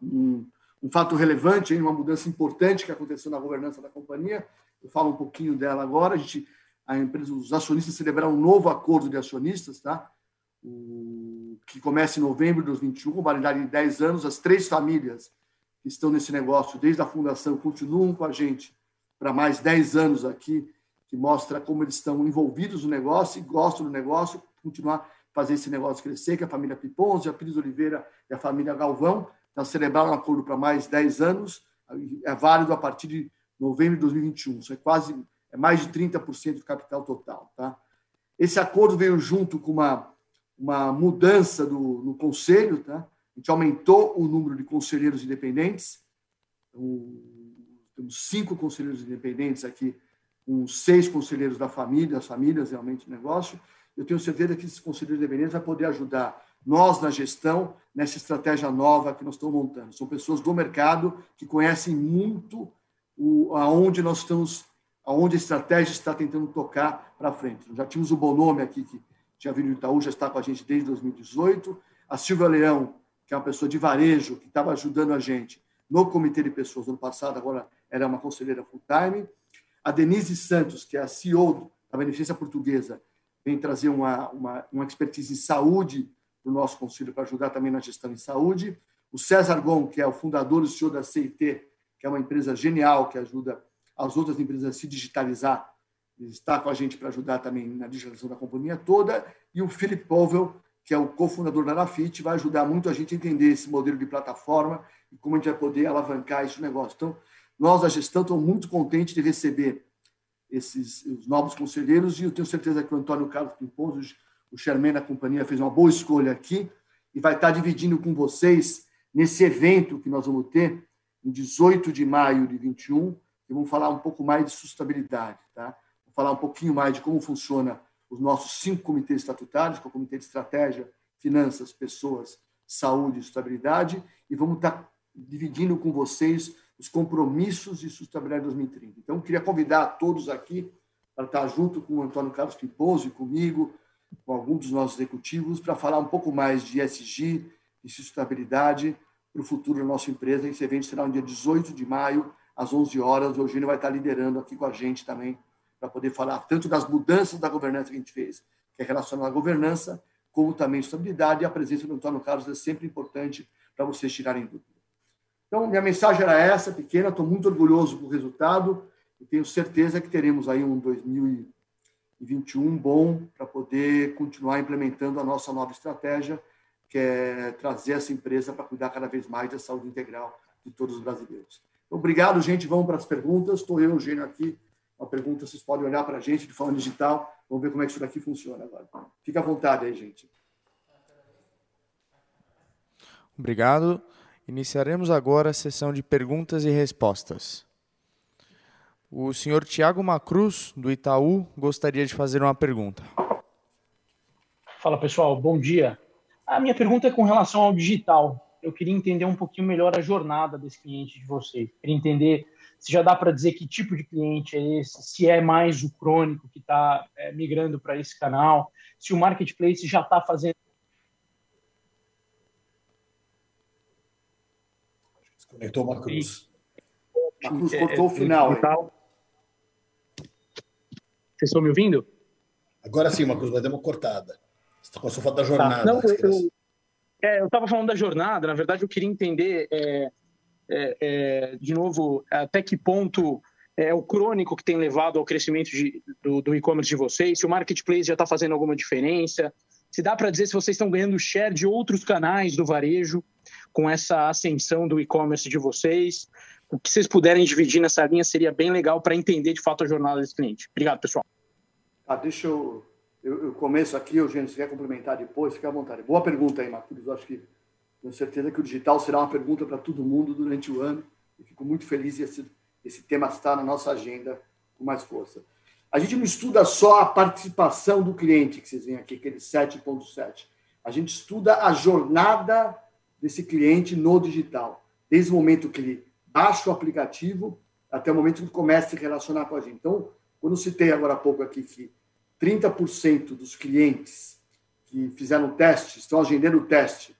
um, um fato relevante, uma mudança importante que aconteceu na governança da companhia. Eu falo um pouquinho dela agora. A gente, a empresa, os acionistas celebraram um novo acordo de acionistas, tá? Que começa em novembro de 2021, com validade de 10 anos. As três famílias que estão nesse negócio desde a fundação continuam com a gente para mais 10 anos aqui, que mostra como eles estão envolvidos no negócio e gostam do negócio, continuar fazer esse negócio crescer, que é a família Piponzi, a Pires Oliveira e a família Galvão, então, celebraram um acordo para mais 10 anos, é válido a partir de novembro de 2021. Isso é quase é mais de 30% do capital total. Tá? Esse acordo veio junto com uma, uma mudança do, no conselho. Tá? A gente aumentou o número de conselheiros independentes. Então, temos cinco conselheiros independentes aqui, com seis conselheiros da família, as famílias realmente do negócio. Eu tenho certeza que esses conselheiros independentes vão poder ajudar nós na gestão, nessa estratégia nova que nós estamos montando. São pessoas do mercado que conhecem muito o, aonde nós estamos, aonde a estratégia está tentando tocar para frente. Já tínhamos o Bonome aqui, que tinha vindo do Itaú, já está com a gente desde 2018. A Silvia Leão, que é uma pessoa de varejo, que estava ajudando a gente no Comitê de Pessoas no ano passado, agora era uma conselheira full-time. A Denise Santos, que é a CEO da Beneficência Portuguesa, vem trazer uma, uma, uma expertise em saúde para o nosso conselho para ajudar também na gestão em saúde. O César Gon, que é o fundador e CEO da CIT, que é uma empresa genial que ajuda as outras empresas a se digitalizar, está com a gente para ajudar também na digitalização da companhia toda. E o Philip Powell, que é o cofundador da Nafit, vai ajudar muito a gente a entender esse modelo de plataforma e como a gente vai poder alavancar esse negócio. Então, nós, da gestão, estamos muito contentes de receber esses os novos conselheiros e eu tenho certeza que o Antônio Carlos Pimponzo o Charmaine da companhia fez uma boa escolha aqui e vai estar dividindo com vocês nesse evento que nós vamos ter em 18 de maio de 21, e vamos falar um pouco mais de sustentabilidade, tá? Vamos falar um pouquinho mais de como funciona os nossos cinco comitês estatutários, que é o Comitê de Estratégia, Finanças, Pessoas, Saúde e Sustentabilidade, e vamos estar dividindo com vocês os compromissos de sustentabilidade 2030. Então, queria convidar todos aqui para estar junto com o Antônio Carlos Piposo e comigo, com alguns dos nossos executivos, para falar um pouco mais de ESG, de sustentabilidade para o futuro da nossa empresa. Esse evento será no dia 18 de maio, às 11 horas. O Eugênio vai estar liderando aqui com a gente também, para poder falar tanto das mudanças da governança que a gente fez, que é relacionada à governança, como também estabilidade. E a presença do Antônio Carlos é sempre importante para vocês tirarem dúvida. Então, minha mensagem era essa, pequena. Estou muito orgulhoso do resultado e tenho certeza que teremos aí um 2021 bom para poder continuar implementando a nossa nova estratégia que é trazer essa empresa para cuidar cada vez mais da saúde integral de todos os brasileiros. Obrigado, gente. Vamos para as perguntas. Estou eu, Eugênio, aqui. Uma pergunta, vocês podem olhar para a gente de forma digital. Vamos ver como é que isso daqui funciona agora. Fica à vontade aí, gente. Obrigado. Iniciaremos agora a sessão de perguntas e respostas. O senhor Tiago Macruz, do Itaú, gostaria de fazer uma pergunta. Fala, pessoal. Bom dia. A minha pergunta é com relação ao digital. Eu queria entender um pouquinho melhor a jornada desse cliente de vocês. Queria entender se já dá para dizer que tipo de cliente é esse, se é mais o crônico que está é, migrando para esse canal, se o marketplace já está fazendo. Desconectou o Marcos. Marcos cortou o final. Vocês estão me ouvindo? Agora sim, Marcos, vai dar uma cortada. Você passou falando da jornada. Tá. Não, eu, é, eu estava falando da jornada, na verdade eu queria entender, é, é, é, de novo, até que ponto é o crônico que tem levado ao crescimento de, do, do e-commerce de vocês, se o marketplace já está fazendo alguma diferença, se dá para dizer se vocês estão ganhando share de outros canais do varejo com essa ascensão do e-commerce de vocês. O que vocês puderem dividir nessa linha seria bem legal para entender de fato a jornada desse cliente. Obrigado, pessoal. Ah, deixa eu eu, eu começo aqui, Eugênio, se quer complementar depois, fique à vontade. Boa pergunta aí, Marcos. Acho que tenho certeza que o digital será uma pergunta para todo mundo durante o ano. E fico muito feliz de esse, esse tema estar na nossa agenda com mais força. A gente não estuda só a participação do cliente, que vocês veem aqui, aquele 7.7. A gente estuda a jornada desse cliente no digital. Desde o momento que ele baixa o aplicativo até o momento que ele começa a se relacionar com a gente. Então, quando eu citei agora há pouco aqui que 30% dos clientes que fizeram o teste, estão agendando o teste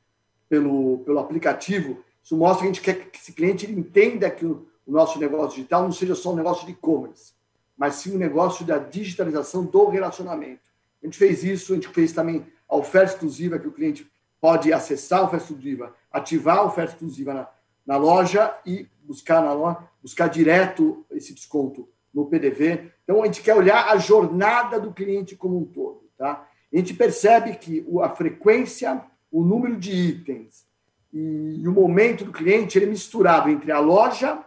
pelo, pelo aplicativo, isso mostra que a gente quer que esse cliente entenda que o, o nosso negócio digital não seja só um negócio de e-commerce, mas sim um negócio da digitalização do relacionamento. A gente fez isso, a gente fez também a oferta exclusiva, que o cliente pode acessar a oferta exclusiva, ativar a oferta exclusiva na, na loja e buscar na loja, buscar direto esse desconto no PDV. Então, a gente quer olhar a jornada do cliente como um todo. Tá? A gente percebe que a frequência, o número de itens e o momento do cliente ele é misturado entre a loja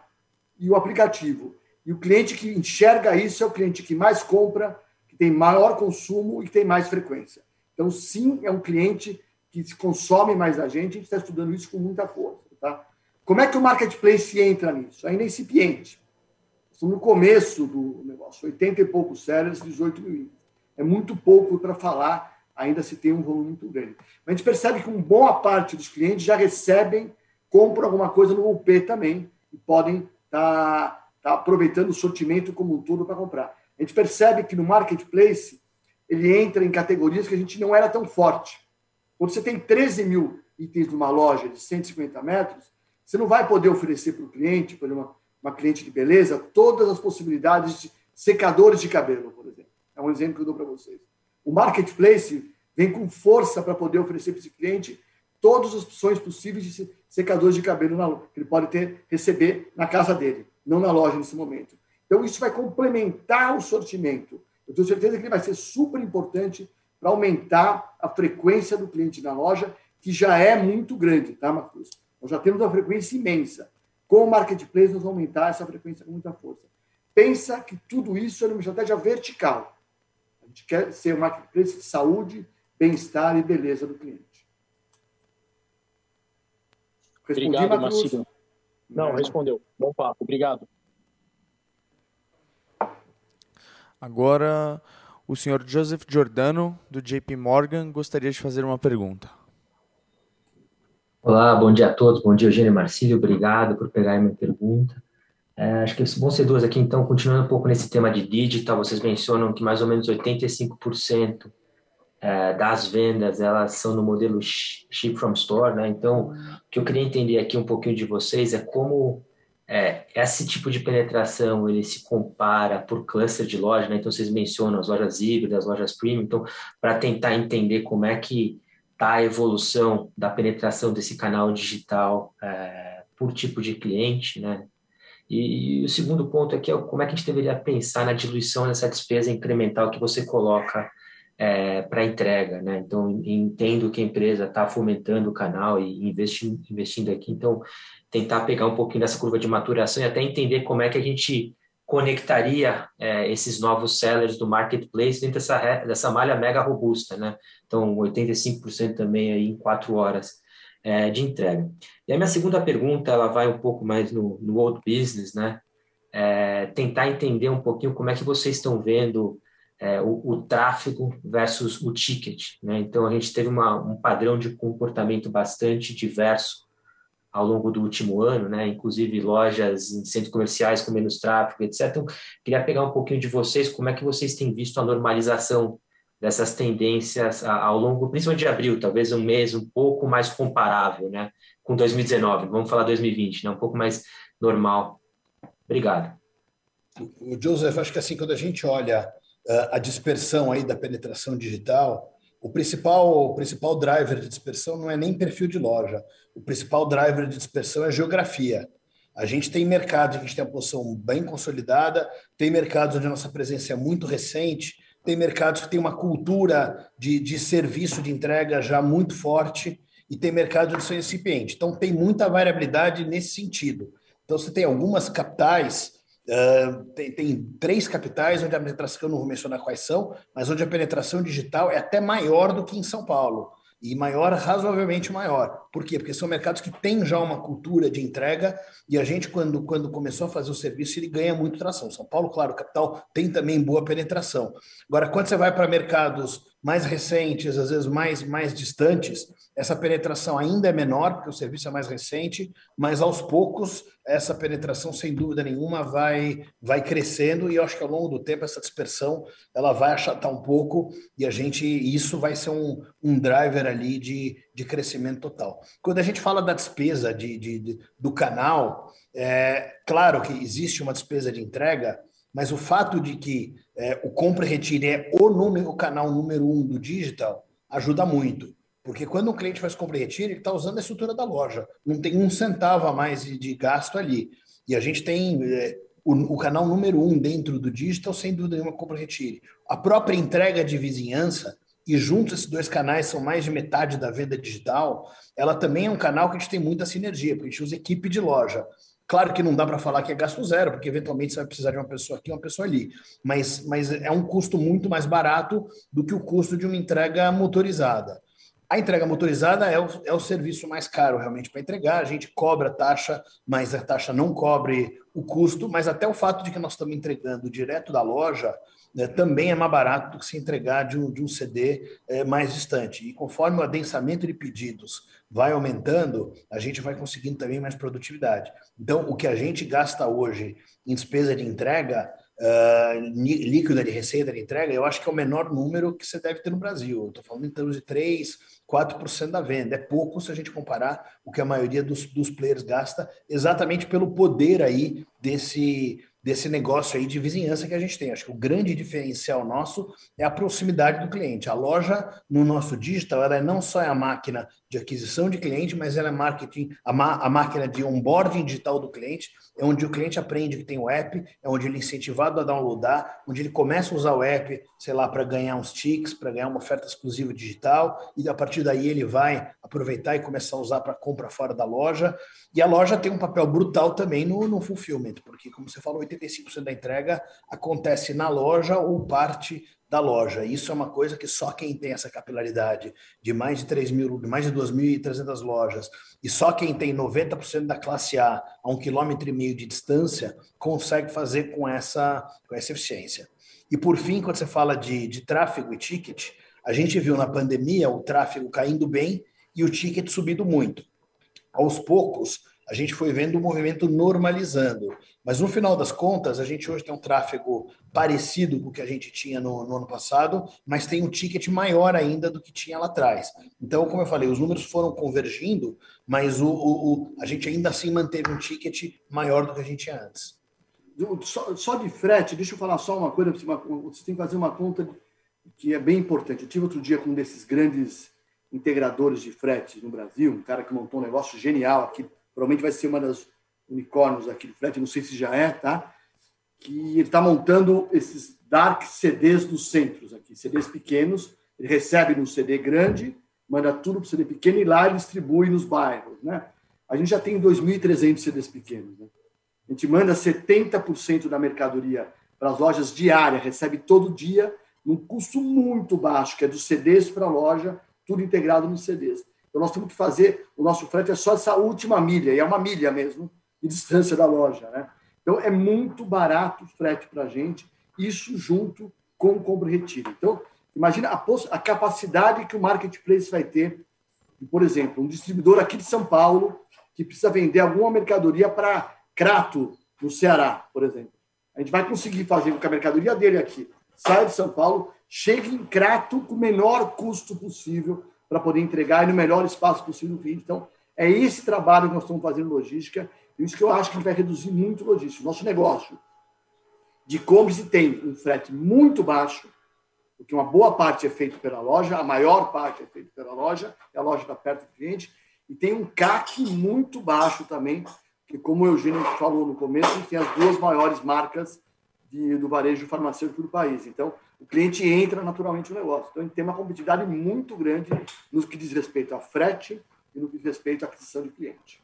e o aplicativo. E o cliente que enxerga isso é o cliente que mais compra, que tem maior consumo e que tem mais frequência. Então, sim, é um cliente que consome mais a gente, a gente está estudando isso com muita força. Tá? Como é que o marketplace entra nisso? Ainda é incipiente. Estamos no começo do negócio, 80 e poucos sellers, 18 mil. É muito pouco para falar, ainda se tem um volume muito grande. Mas a gente percebe que uma boa parte dos clientes já recebem, compram alguma coisa no UP também, e podem estar tá, tá aproveitando o sortimento como um todo para comprar. A gente percebe que no marketplace ele entra em categorias que a gente não era tão forte. Quando você tem 13 mil itens numa loja de 150 metros, você não vai poder oferecer para o cliente, por exemplo, uma cliente de beleza, todas as possibilidades de secadores de cabelo, por exemplo. É um exemplo que eu dou para vocês. O marketplace vem com força para poder oferecer para esse cliente todas as opções possíveis de secadores de cabelo na, que ele pode ter, receber na casa dele, não na loja nesse momento. Então, isso vai complementar o sortimento. Eu tenho certeza que ele vai ser super importante para aumentar a frequência do cliente na loja, que já é muito grande, tá, Marcos? Nós já temos uma frequência imensa. Com o marketplace, nós vamos aumentar essa frequência com muita força. Pensa que tudo isso é uma estratégia vertical. A gente quer ser um marketplace de saúde, bem-estar e beleza do cliente. Respondi, Obrigado, Marcílio. Não, respondeu. Bom papo. Obrigado. Agora, o senhor Joseph Giordano, do JP Morgan, gostaria de fazer uma pergunta. Olá, bom dia a todos. Bom dia, Eugênio Marcílio. Obrigado por pegar a minha pergunta. É, acho que vão ser duas aqui, então, continuando um pouco nesse tema de digital, vocês mencionam que mais ou menos 85% é, das vendas, elas são no modelo ship from store, né? Então, o que eu queria entender aqui um pouquinho de vocês é como é, esse tipo de penetração, ele se compara por cluster de loja, né? Então, vocês mencionam as lojas híbridas, as lojas premium, então, para tentar entender como é que está a evolução da penetração desse canal digital é, por tipo de cliente, né? E, e, o segundo ponto aqui é como é que a gente deveria pensar na diluição dessa despesa incremental que você coloca é, para entrega, né? Então, entendo que a empresa está fomentando o canal e investindo, investindo aqui, então, tentar pegar um pouquinho dessa curva de maturação e até entender como é que a gente conectaria é, esses novos sellers do marketplace dentro dessa, dessa malha mega robusta, né? Então, 85% também aí em quatro horas é, de entrega. E a minha segunda pergunta, ela vai um pouco mais no, no old business, né? É, tentar entender um pouquinho como é que vocês estão vendo é, o, o, tráfego versus o ticket, né? Então, a gente teve uma, um padrão de comportamento bastante diverso ao longo do último ano, né? Inclusive lojas em centros comerciais com menos tráfego, etc. Então, queria pegar um pouquinho de vocês, como é que vocês têm visto a normalização dessas tendências ao longo, principalmente de abril, talvez um mês um pouco mais comparável, né, com 2019. Vamos falar 2020, né, um pouco mais normal. Obrigado. O Joseph, acho que assim quando a gente olha uh, a dispersão aí da penetração digital, o principal, o principal driver de dispersão não é nem perfil de loja. O principal driver de dispersão é geografia. A gente tem mercados que a gente tem uma posição bem consolidada, tem mercados onde a nossa presença é muito recente, tem mercados que têm uma cultura de, de serviço de entrega já muito forte e tem mercados de são incipiente. Então, tem muita variabilidade nesse sentido. Então, você tem algumas capitais, uh, tem, tem, três capitais onde a penetração, eu não vou mencionar quais são, mas onde a penetração digital é até maior do que em São Paulo e maior, razoavelmente maior. Por quê? Porque são mercados que têm já uma cultura de entrega e a gente, quando, quando começou a fazer o serviço, ele ganha muito tração. São Paulo, claro, capital, tem também boa penetração. Agora, quando você vai para mercados mais recentes, às vezes mais, mais distantes, essa penetração ainda é menor, porque o serviço é mais recente, mas aos poucos essa penetração, sem dúvida nenhuma, vai, vai crescendo e eu acho que ao longo do tempo essa dispersão ela vai achatar um pouco e a gente isso vai ser um, um driver ali de, de crescimento total. Quando a gente fala da despesa de, de, de do canal, é claro que existe uma despesa de entrega, mas o fato de que é, o compra e retire é o, número, o canal número um do digital ajuda muito. Porque quando um cliente faz compra e retire, ele está usando a estrutura da loja. Não tem um centavo a mais de, de gasto ali. E a gente tem é, o, o, canal número um dentro do digital, sem dúvida nenhuma, compra e retire. A própria entrega de vizinhança, e juntos esses dois canais são mais de metade da venda digital, ela também é um canal que a gente tem muita sinergia, porque a gente usa equipe de loja. Claro que não dá para falar que é gasto zero, porque eventualmente você vai precisar de uma pessoa aqui uma pessoa ali. Mas, mas é um custo muito mais barato do que o custo de uma entrega motorizada. A entrega motorizada é o, é o serviço mais caro realmente para entregar. A gente cobra taxa, mas a taxa não cobre o custo. Mas até o fato de que nós estamos entregando direto da loja né, também é mais barato do que se entregar de um, de um CD é, mais distante. E conforme o adensamento de pedidos vai aumentando, a gente vai conseguindo também mais produtividade. Então, o que a gente gasta hoje em despesa de entrega, uh, líquida de receita de entrega, eu acho que é o menor número que você deve ter no Brasil. Estou falando em termos de 3, 4% da venda. É pouco se a gente comparar o que a maioria dos, dos players gasta, exatamente pelo poder aí desse desse negócio aí de vizinhança que a gente tem. Acho que o grande diferencial nosso é a proximidade do cliente. A loja, no nosso digital, ela não só é a máquina de aquisição de cliente, mas ela é marketing, a, a máquina de onboarding digital do cliente, é onde o cliente aprende que tem o app, é onde ele é incentivado a downloadar, onde ele começa a usar o app, sei lá, para ganhar uns tics, para ganhar uma oferta exclusiva digital, e a partir daí ele vai aproveitar e começar a usar para compra fora da loja. E a loja tem um papel brutal também no, no fulfillment, porque, como você falou, 85% da entrega acontece na loja ou parte da loja. Isso é uma coisa que só quem tem essa capilaridade de mais de 3 mil, mais de 2.300 lojas e só quem tem 90% da classe A a um quilômetro e meio de distância consegue fazer com essa, com essa eficiência. E por fim, quando você fala de, de tráfego e ticket, a gente viu na pandemia o tráfego caindo bem e o ticket subindo muito. Aos poucos, a gente foi vendo o movimento normalizando. Mas no final das contas, a gente hoje tem um tráfego parecido com o que a gente tinha no, no, ano passado, mas tem um ticket maior ainda do que tinha lá atrás. Então, como eu falei, os números foram convergindo, mas o, o, o a gente ainda assim manteve um ticket maior do que a gente tinha antes. Só, só de frete, deixa eu falar só uma coisa, você tem que fazer uma conta que é bem importante. Eu tive outro dia com um desses grandes integradores de frete no Brasil, um cara que montou um negócio genial aqui, provavelmente vai ser uma das unicórnios aqui de frete, não sei se já é, tá? Que ele está montando esses dark CDs dos centros aqui, CDs pequenos, ele recebe no CD grande, manda tudo para o CD pequeno e lá ele distribui nos bairros, né? A gente já tem 2.300 CDs pequenos, né? A gente manda 70% da mercadoria para as lojas diária, recebe todo dia, num custo muito baixo, que é dos CDs para a loja, tudo integrado nos CDs. Então, nós temos que fazer, o nosso frete é só essa última milha, e é uma milha mesmo, de distância da loja. Né? Então, é muito barato o frete para a gente, isso junto com o compra e retiro. Então, imagina a, a capacidade que o marketplace vai ter, por exemplo, um distribuidor aqui de São Paulo, que precisa vender alguma mercadoria para Crato, no Ceará, por exemplo. A gente vai conseguir fazer com que a mercadoria dele aqui saia de São Paulo, chegue em Crato com o menor custo possível para poder entregar e no melhor espaço possível no cliente. Então, é esse trabalho que nós estamos fazendo logística, e isso que eu acho que vai reduzir muito logística. Nosso negócio de e-commerce tem um frete muito baixo, porque uma boa parte é feito pela loja, a maior parte é feita pela loja, e a loja está perto do cliente, e tem um CAC muito baixo também, que como o Eugênio falou no começo, tem as duas maiores marcas de, do varejo farmacêutico do país. Então, o cliente entra naturalmente no negócio. Então, a gente tem uma competitividade muito grande no que diz respeito a frete e no que diz respeito à aquisição de cliente.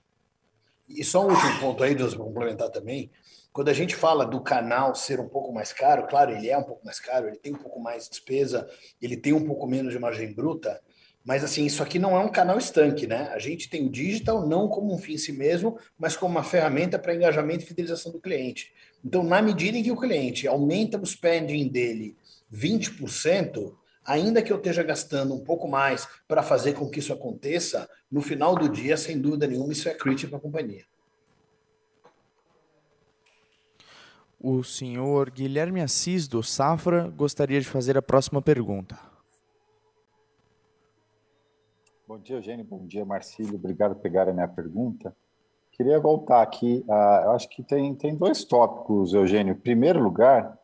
E só um último ponto aí, Deus, para complementar também. Quando a gente fala do canal ser um pouco mais caro, claro, ele é um pouco mais caro, ele tem um pouco mais de despesa, ele tem um pouco menos de margem bruta, mas assim, isso aqui não é um canal estanque, né? A gente tem o digital não como um fim em si mesmo, mas como uma ferramenta para engajamento e fidelização do cliente. Então, na medida em que o cliente aumenta o spending dele 20%, ainda que eu esteja gastando um pouco mais para fazer com que isso aconteça, no final do dia, sem dúvida nenhuma, isso é crítico para a companhia. O senhor Guilherme Assis, do Safra, gostaria de fazer a próxima pergunta. Bom dia, Eugênio. Bom dia, Marcílio. Obrigado por pegar a minha pergunta. Queria voltar aqui. Uh, eu acho que tem, tem dois tópicos, Eugênio. Em primeiro lugar,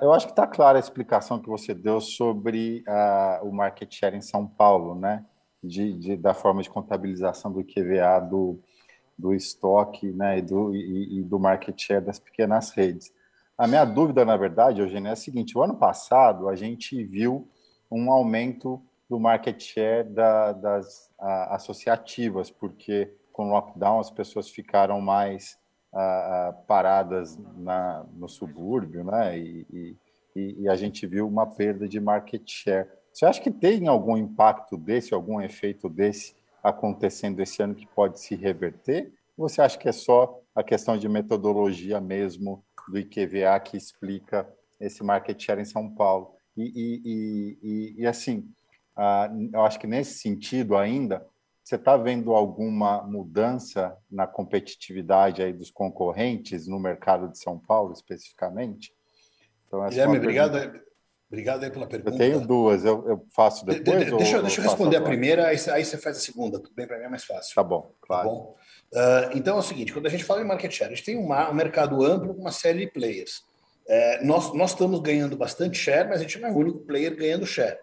eu acho que está clara a explicação que você deu sobre uh, o market share em São Paulo, né? De, de, da forma de contabilização do IQVA, do, do estoque né? e, do, e, e do market share das pequenas redes. A minha dúvida, na verdade, Eugênio, é a seguinte: o ano passado a gente viu um aumento do market share da, das associativas, porque com o lockdown as pessoas ficaram mais uh, uh, paradas na, no subúrbio, né? E, e, e, a gente viu uma perda de market share. Você acha que tem algum impacto desse, algum efeito desse acontecendo esse ano que pode se reverter? Ou você acha que é só a questão de metodologia mesmo do IQVA que explica esse market share em São Paulo? E, e, e assim, uh, eu acho que nesse sentido ainda, você está vendo alguma mudança na competitividade aí dos concorrentes no mercado de São Paulo, especificamente? Então, Guilherme, obrigado, obrigado aí pela pergunta. Eu tenho duas, eu, eu faço depois? De, de, ou, deixa, deixa eu responder a primeira, aí, aí, você faz a segunda, tudo bem? Para mim é mais fácil. Tá bom, tá claro. Tá bom? Uh, então é o seguinte, quando a gente fala em market share, a gente tem uma, um mercado amplo com uma série de players. É, nós, nós estamos ganhando bastante share, mas a gente não é o único player ganhando share.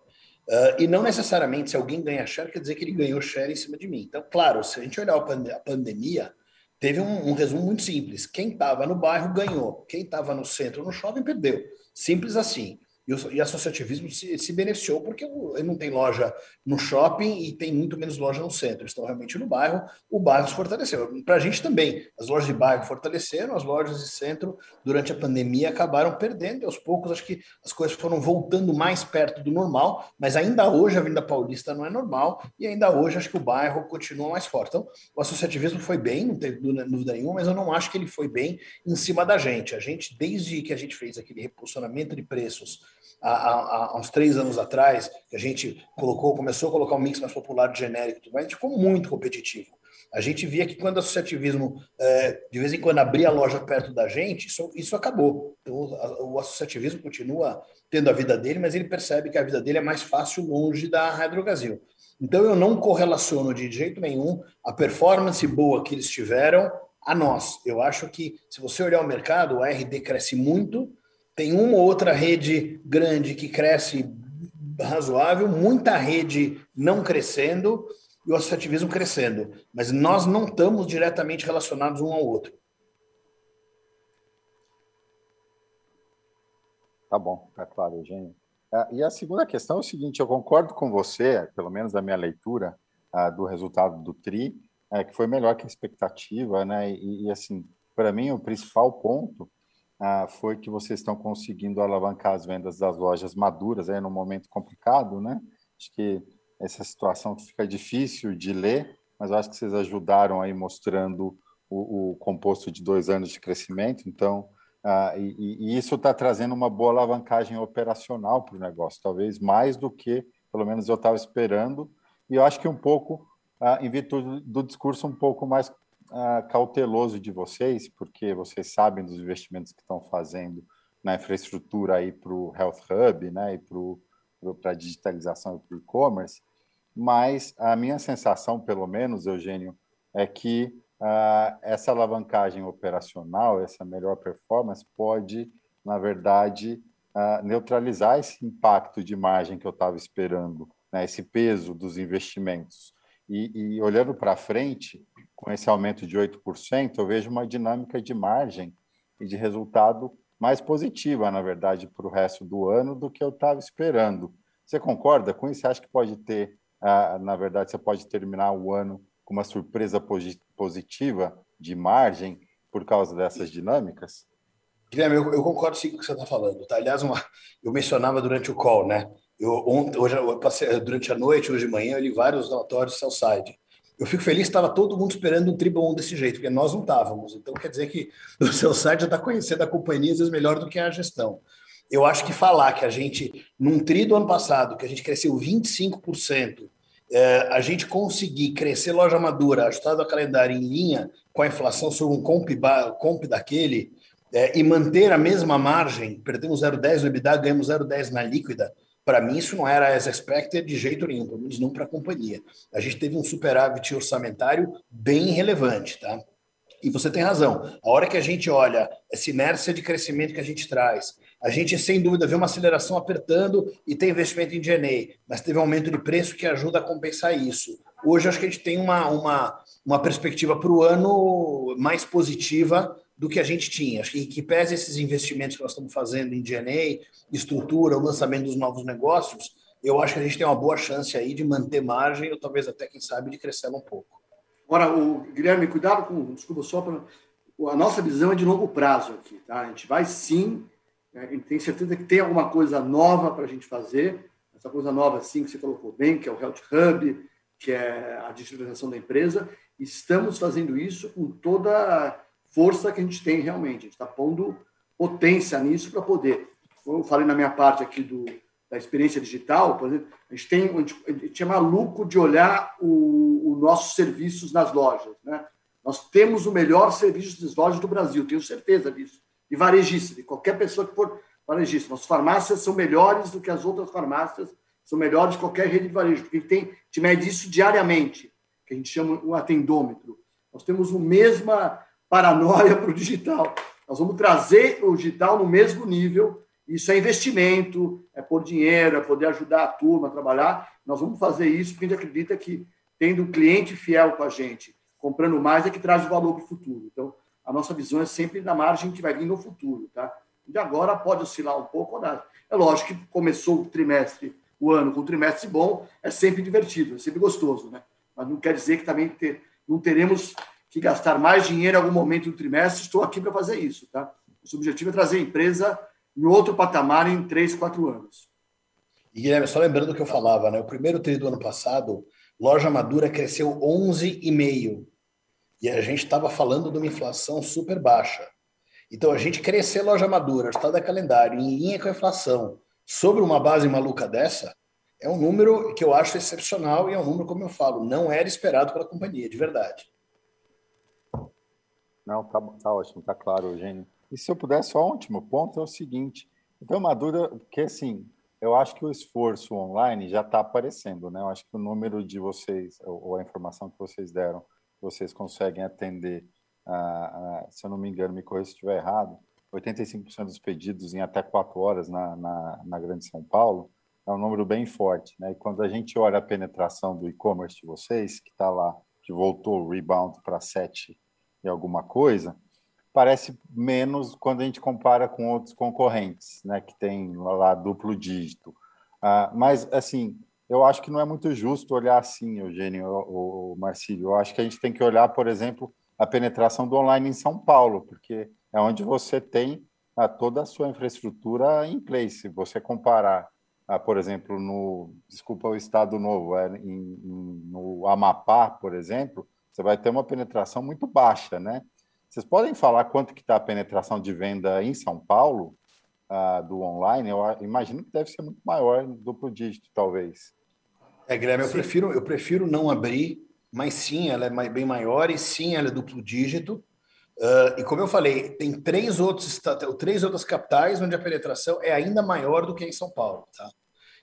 Uh, e não necessariamente se alguém ganha share, quer dizer que ele ganhou share em cima de mim. Então, claro, se a gente olhar a pandemia, teve um, um resumo muito simples. Quem estava no bairro ganhou, quem estava no centro, no shopping, perdeu. Simples assim. E o e associativismo se, se beneficiou porque não tem loja no shopping e tem muito menos loja no centro. Estão realmente no bairro, o bairro se fortaleceu. Para a gente também, as lojas de bairro fortaleceram, as lojas de centro, durante a pandemia, acabaram perdendo. E aos poucos, acho que as coisas foram voltando mais perto do normal, mas ainda hoje a Avenida Paulista não é normal e ainda hoje acho que o bairro continua mais forte. Então, o associativismo foi bem, não tem dúvida nenhuma, mas eu não acho que ele foi bem em cima da gente. A gente, desde que a gente fez aquele repulsionamento de preços há, há, uns três anos atrás, que a gente colocou, começou a colocar um mix mais popular de genérico, mas a gente ficou muito competitivo. A gente via que quando o associativismo, é, de vez em quando, abria a loja perto da gente, isso, isso acabou. Então, o, associativismo continua tendo a vida dele, mas ele percebe que a vida dele é mais fácil longe da Hydrogasil. Então, eu não correlaciono de jeito nenhum a performance boa que eles tiveram a nós. Eu acho que, se você olhar o mercado, o RD cresce muito, tem uma ou outra rede grande que cresce razoável, muita rede não crescendo e o associativismo crescendo. Mas nós não estamos diretamente relacionados um ao outro. Tá bom, tá claro, Eugênio. Ah, e a segunda questão é o seguinte: eu concordo com você, pelo menos na minha leitura ah, do resultado do TRI, é, que foi melhor que a expectativa, né? E, e assim, para mim, o principal ponto ah, foi que vocês estão conseguindo alavancar as vendas das lojas maduras aí num momento complicado, né? Acho que essa situação fica difícil de ler, mas acho que vocês ajudaram aí mostrando o, o composto de dois anos de crescimento, então ah, e, e, isso está trazendo uma boa alavancagem operacional para o negócio, talvez mais do que, pelo menos eu estava esperando, e eu acho que um pouco, ah, em virtude do discurso um pouco mais uh, cauteloso de vocês, porque vocês sabem dos investimentos que estão fazendo na infraestrutura aí para o Health Hub, né, e para a digitalização e para o e-commerce, mas a minha sensação, pelo menos, Eugênio, é que uh, essa alavancagem operacional, essa melhor performance, pode, na verdade, uh, neutralizar esse impacto de margem que eu estava esperando, né, esse peso dos investimentos. E, e olhando para frente, com esse aumento de 8%, eu vejo uma dinâmica de margem e de resultado mais positiva, na verdade, para o resto do ano do que eu estava esperando. Você concorda com isso? Você acha que pode ter, na verdade, você pode terminar o ano com uma surpresa positiva de margem por causa dessas dinâmicas? Guilherme, eu, eu concordo sim com o que você está falando. Tá? Aliás, uma, eu mencionava durante o call, né? Eu, ontem, hoje, eu passei, durante a noite, hoje de manhã, eu li vários relatórios sell-side. Eu fico feliz que estava todo mundo esperando um tribom desse jeito, porque nós não estávamos. Então, quer dizer que o seu site já está conhecendo a companhia, às vezes, melhor do que a gestão. Eu acho que falar que a gente, num tri do ano passado, que a gente cresceu 25%, é, a gente conseguir crescer loja madura, ajustado a calendário em linha com a inflação sobre um comp, comp daquele, é, e manter a mesma margem, perdemos 0,10 no EBITDA, ganhamos 0,10 na líquida, para mim, isso não era as expected de jeito nenhum, pelo menos não para a companhia. A gente teve um superávit orçamentário bem relevante, tá? E você tem razão. A hora que a gente olha essa inércia de crescimento que a gente traz, a gente, sem dúvida, vê uma aceleração apertando e tem investimento em DNA, mas teve um aumento de preço que ajuda a compensar isso. Hoje, acho que a gente tem uma, uma, uma perspectiva para o ano mais positiva do que a gente tinha. Acho que, pese esses investimentos que nós estamos fazendo em DNA, estrutura, o lançamento dos novos negócios, eu acho que a gente tem uma boa chance aí de manter margem ou talvez até, quem sabe, de crescer um pouco. Agora, o Guilherme, cuidado com, desculpa só, para, a nossa visão é de longo prazo aqui, tá? A gente vai sim, né, a gente tem certeza que tem alguma coisa nova para a gente fazer, essa coisa nova, sim, que você colocou bem, que é o Health Hub, que é a digitalização da empresa, estamos fazendo isso com toda força que a gente tem realmente. A gente está pondo potência nisso para poder. Como eu falei na minha parte aqui do, da experiência digital, por exemplo, a gente, tem, a gente, a gente é maluco de olhar os nossos serviços nas lojas. Né? Nós temos o melhor serviço das lojas do Brasil, tenho certeza disso. E varejista, de qualquer pessoa que for varejista. Nossas farmácias são melhores do que as outras farmácias, são melhores que qualquer rede de varejo, porque a gente, tem, a gente mede isso diariamente, que a gente chama o atendômetro. Nós temos o mesma paranoia para o digital. Nós vamos trazer o digital no mesmo nível. Isso é investimento, é pôr dinheiro, é poder ajudar a turma a trabalhar. Nós vamos fazer isso porque a gente acredita que tendo um cliente fiel com a gente, comprando mais, é que traz o valor para o futuro. Então, a nossa visão é sempre da margem que vai vir no futuro. Tá? E agora pode oscilar um pouco. Né? É lógico que começou o trimestre, o ano com um trimestre bom, é sempre divertido, é sempre gostoso, né? Mas não quer dizer que também ter, não teremos que gastar mais dinheiro em algum momento do trimestre. Estou aqui para fazer isso, tá? O objetivo é trazer a empresa em outro patamar em três, quatro anos. E Guilherme, só lembrando o que eu falava, né? O primeiro tri do ano passado, loja madura cresceu 11,5 e a gente estava falando de uma inflação super baixa. Então, a gente crescer loja madura, estado da calendário, em linha com a inflação, sobre uma base maluca dessa, é um número que eu acho excepcional e é um número, como eu falo, não era esperado pela companhia, de verdade. Não, tá, tá ótimo, tá claro, Eugênio. E se eu pudesse, só um último ponto é o seguinte. Então, Madura, porque assim, eu acho que o esforço online já está aparecendo, né? Eu acho que o número de vocês, ou a informação que vocês deram, vocês conseguem atender, se eu não me engano, me corrija se estiver errado, 85% dos pedidos em até quatro horas na, na, na, Grande São Paulo, é um número bem forte, né? E quando a gente olha a penetração do e-commerce de vocês, que está lá, que voltou o rebound para 7 e alguma coisa, parece menos quando a gente compara com outros concorrentes, né, que tem lá duplo dígito. Ah, mas, assim, eu acho que não é muito justo olhar assim, Eugênio, o, o Marcílio. Eu acho que a gente tem que olhar, por exemplo, a penetração do online em São Paulo, porque é onde você tem a, toda a sua infraestrutura em place. Se você comparar, a, por exemplo, no, desculpa o Estado Novo, é, em, no Amapá, por exemplo, você vai ter uma penetração muito baixa, né? Vocês podem falar quanto que está a penetração de venda em São Paulo uh, do online? Eu imagino que deve ser muito maior, duplo dígito, talvez. É, Guilherme, eu prefiro, eu prefiro não abrir, mas sim, ela é bem maior e sim, ela é duplo dígito. Uh, e como eu falei, tem três, outros, três outras capitais onde a penetração é ainda maior do que em São Paulo. Tá?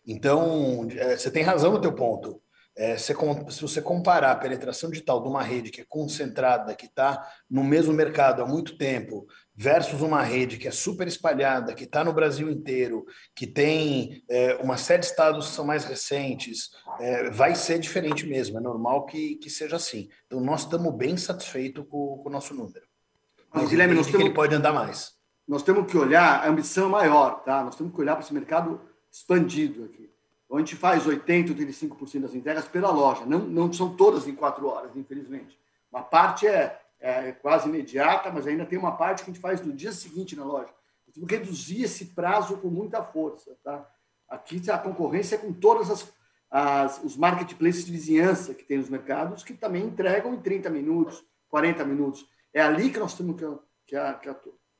Então, é, você tem razão no teu ponto. É, se, você comparar a penetração digital de uma rede que é concentrada, que está no mesmo mercado há muito tempo, versus uma rede que é super espalhada, que está no Brasil inteiro, que tem é, uma série de estados que são mais recentes, é, vai ser diferente mesmo. É normal que, que seja assim. Então, nós estamos bem satisfeitos com, com, o nosso número. Mas, Guilherme, nós temos, ele pode andar mais. Nós temos que olhar, a ambição maior, tá? Nós temos que olhar para esse mercado expandido aqui. A gente faz 80%, 85% das entregas pela loja. Não, não são todas em quatro horas, infelizmente. Uma parte é, é, quase imediata, mas ainda tem uma parte que a gente faz no dia seguinte na loja. Temos que reduzir esse prazo com muita força. Tá? Aqui a concorrência é com todas as, as, os marketplaces de vizinhança que tem nos mercados, que também entregam em 30 minutos, 40 minutos. É ali que nós temos que, que,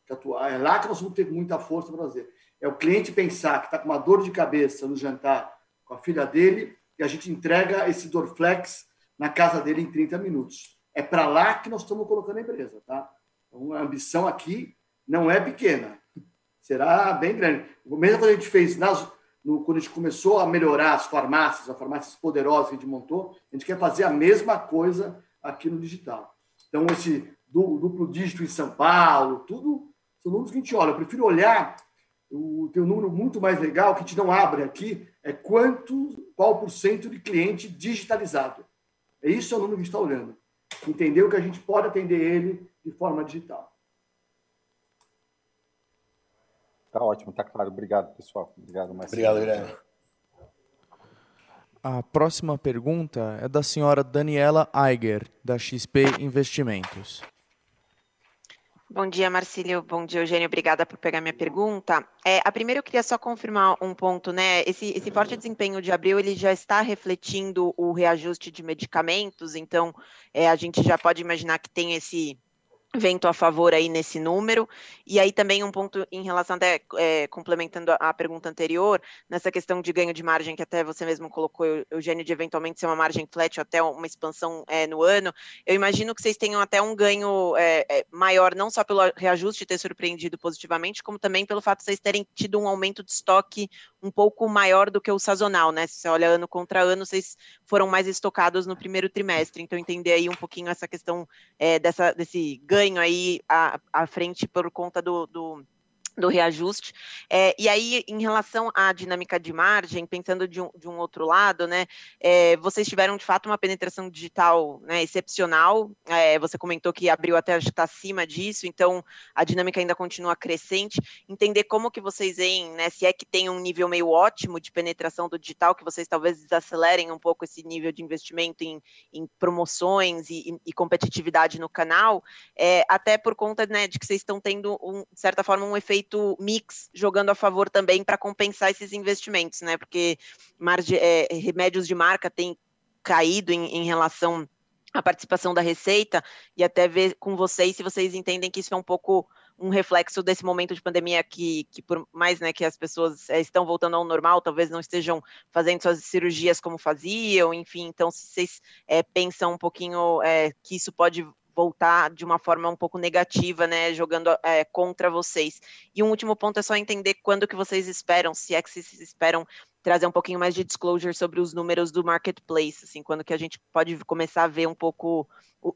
que atuar, é lá que nós vamos ter muita força para fazer. É o cliente pensar que está com uma dor de cabeça no jantar com a filha dele e a gente entrega esse Dorflex na casa dele em 30 minutos. É para lá que nós estamos colocando a empresa, tá? Então, a ambição aqui não é pequena, será bem grande. Mesmo quando a gente fez, nas, no, quando a gente começou a melhorar as farmácias, as farmácias poderosas que a gente montou, a gente quer fazer a mesma coisa aqui no digital. Então, esse duplo dígito em São Paulo, tudo são números que a gente olha. Eu prefiro olhar o, tem um número muito mais legal que a gente não abre aqui, é quanto, qual por cento de cliente digitalizado. É isso é o número que a gente está olhando. Entendeu que a gente pode atender ele de forma digital. Tá ótimo, tá claro. Obrigado, pessoal. Obrigado, Marcelo. Obrigado, Guilherme. A próxima pergunta é da senhora Daniela Eiger, da XP Investimentos. Bom dia, Marcílio. Bom dia, Eugênio. Obrigada por pegar minha pergunta. É, a primeira eu queria só confirmar um ponto, né? Esse, esse forte desempenho de abril ele já está refletindo o reajuste de medicamentos, então é, a gente já pode imaginar que tem esse vento a favor aí nesse número. E aí também um ponto em relação até é, complementando a, pergunta anterior, nessa questão de ganho de margem que até você mesmo colocou, Eugênio, de eventualmente ser uma margem flat ou até uma expansão é, no ano, eu imagino que vocês tenham até um ganho é, é maior, não só pelo reajuste ter surpreendido positivamente, como também pelo fato de vocês terem tido um aumento de estoque um pouco maior do que o sazonal, né? Se você olha ano contra ano, vocês foram mais estocados no primeiro trimestre. Então, entender aí um pouquinho essa questão é, dessa, desse ganho aí à, à frente por conta do, do do reajuste. É, e aí, em relação à dinâmica de margem, pensando de um, de um outro lado, né, é, vocês tiveram de fato uma penetração digital né, excepcional. É, você comentou que abriu até está acima disso, então a dinâmica ainda continua crescente. Entender como que vocês veem, né, se é que tem um nível meio ótimo de penetração do digital, que vocês talvez desacelerem um pouco esse nível de investimento em, em promoções e, e, competitividade no canal, é, até por conta né, de que vocês estão tendo, um, de certa forma, um efeito efeito mix jogando a favor também para compensar esses investimentos, né? Porque margem, é, remédios de marca têm caído em, em relação à participação da receita e até ver com vocês se vocês entendem que isso é um pouco um reflexo desse momento de pandemia que, que por mais né, que as pessoas é, estão voltando ao normal, talvez não estejam fazendo suas cirurgias como faziam, enfim, então se vocês é, pensam um pouquinho é, que isso pode voltar de uma forma um pouco negativa, né, jogando é, contra vocês. E um último ponto é só entender quando que vocês esperam, se é que vocês esperam trazer um pouquinho mais de disclosure sobre os números do marketplace, assim, quando que a gente pode começar a ver um pouco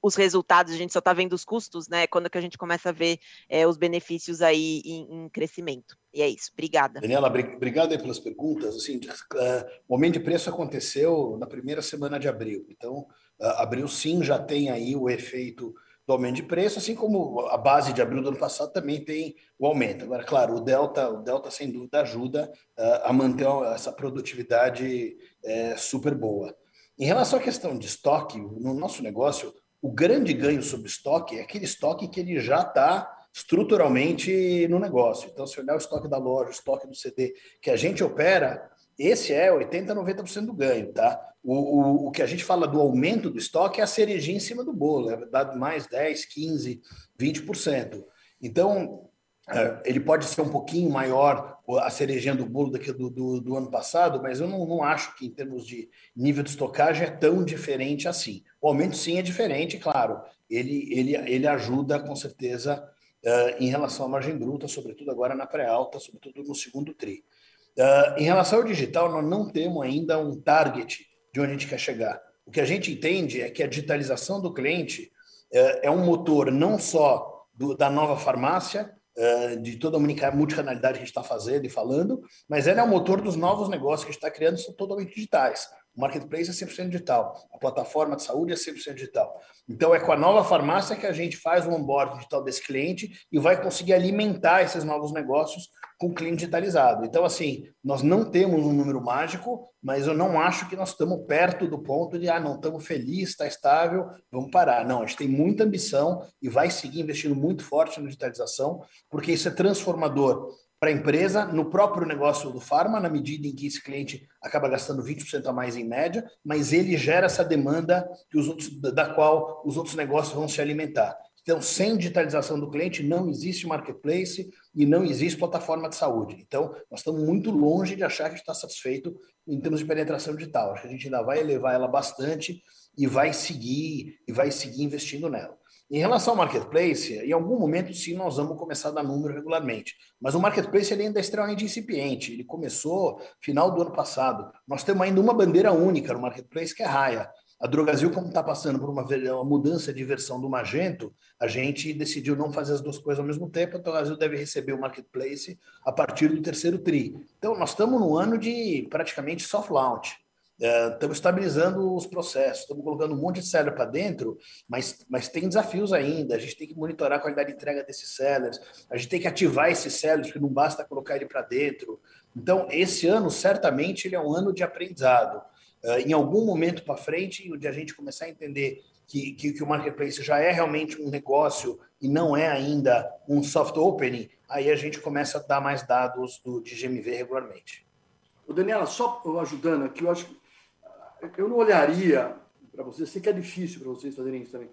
os resultados, a gente só está vendo os custos, né? Quando que a gente começa a ver é, os benefícios aí em, em, crescimento. E é isso. Obrigada. Daniela, obrigado pelas perguntas. Assim, uh, o aumento de preço aconteceu na primeira semana de abril. Então, abril sim já tem aí o efeito do aumento de preço, assim como a base de abril do ano passado também tem o aumento. Agora, claro, o Delta, o Delta sem dúvida ajuda uh, a manter essa produtividade uh, super boa. Em relação à questão de estoque, no nosso negócio, o grande ganho sobre estoque é aquele estoque que ele já está estruturalmente no negócio. Então, se olhar o estoque da loja, o estoque do CD que a gente opera, esse é 80%, 90% do ganho, tá? O, o, o, que a gente fala do aumento do estoque é a cerejinha em cima do bolo, é dado mais 10, 15, 20%. Então, é, ele pode ser um pouquinho maior a cerejinha do bolo do que do, do, do ano passado, mas eu não, não, acho que em termos de nível de estocagem é tão diferente assim. O aumento sim é diferente, claro. Ele, ele, ele ajuda com certeza uh, em relação à margem bruta, sobretudo agora na pré-alta, sobretudo no segundo tri. Uh, em relação ao digital, nós não temos ainda um target de onde a gente quer chegar. O que a gente entende é que a digitalização do cliente uh, é um motor não só do, da nova farmácia, uh, de toda a multicanalidade que a gente está fazendo e falando, mas ela é o motor dos novos negócios que a gente está criando, são totalmente digitais. O marketplace é 100% digital, a plataforma de saúde é 100% digital. Então, é com a nova farmácia que a gente faz o onboard digital desse cliente e vai conseguir alimentar esses novos negócios com o cliente digitalizado. Então, assim, nós não temos um número mágico, mas eu não acho que nós estamos perto do ponto de, ah, não, estamos felizes, está estável, vamos parar. Não, a gente tem muita ambição e vai seguir investindo muito forte na digitalização, porque isso é transformador para a empresa, no próprio negócio do farma, na medida em que esse cliente acaba gastando 20% a mais em média, mas ele gera essa demanda que os outros, da qual os outros negócios vão se alimentar. Então, sem digitalização do cliente, não existe marketplace e não existe plataforma de saúde. Então, nós estamos muito longe de achar que está satisfeito em termos de penetração digital. Acho que a gente ainda vai elevar ela bastante e vai seguir e vai seguir investindo nela. Em relação ao marketplace, em algum momento sim nós vamos começar a dar número regularmente, mas o marketplace ele ainda é extremamente incipiente. Ele começou final do ano passado. Nós temos ainda uma bandeira única no marketplace que é Raia. A Drogazil, como está passando por uma, uma, mudança de versão do Magento, a gente decidiu não fazer as duas coisas ao mesmo tempo. A Drogazil deve receber o marketplace a partir do terceiro TRI. Então, nós estamos no ano de praticamente soft launch. É, estamos estabilizando os processos, estamos colocando um monte de seller para dentro, mas, mas tem desafios ainda. A gente tem que monitorar a qualidade de entrega desses sellers, a gente tem que ativar esses sellers, porque não basta colocar ele para dentro. Então, esse ano, certamente, ele é um ano de aprendizado. Uh, em algum momento para frente, onde a gente começar a entender que, que, que, o marketplace já é realmente um negócio e não é ainda um soft opening, aí a gente começa a dar mais dados do, de GMV regularmente. O Daniela, só ajudando aqui, eu acho eu não olharia para vocês, sei que é difícil para vocês fazerem isso também,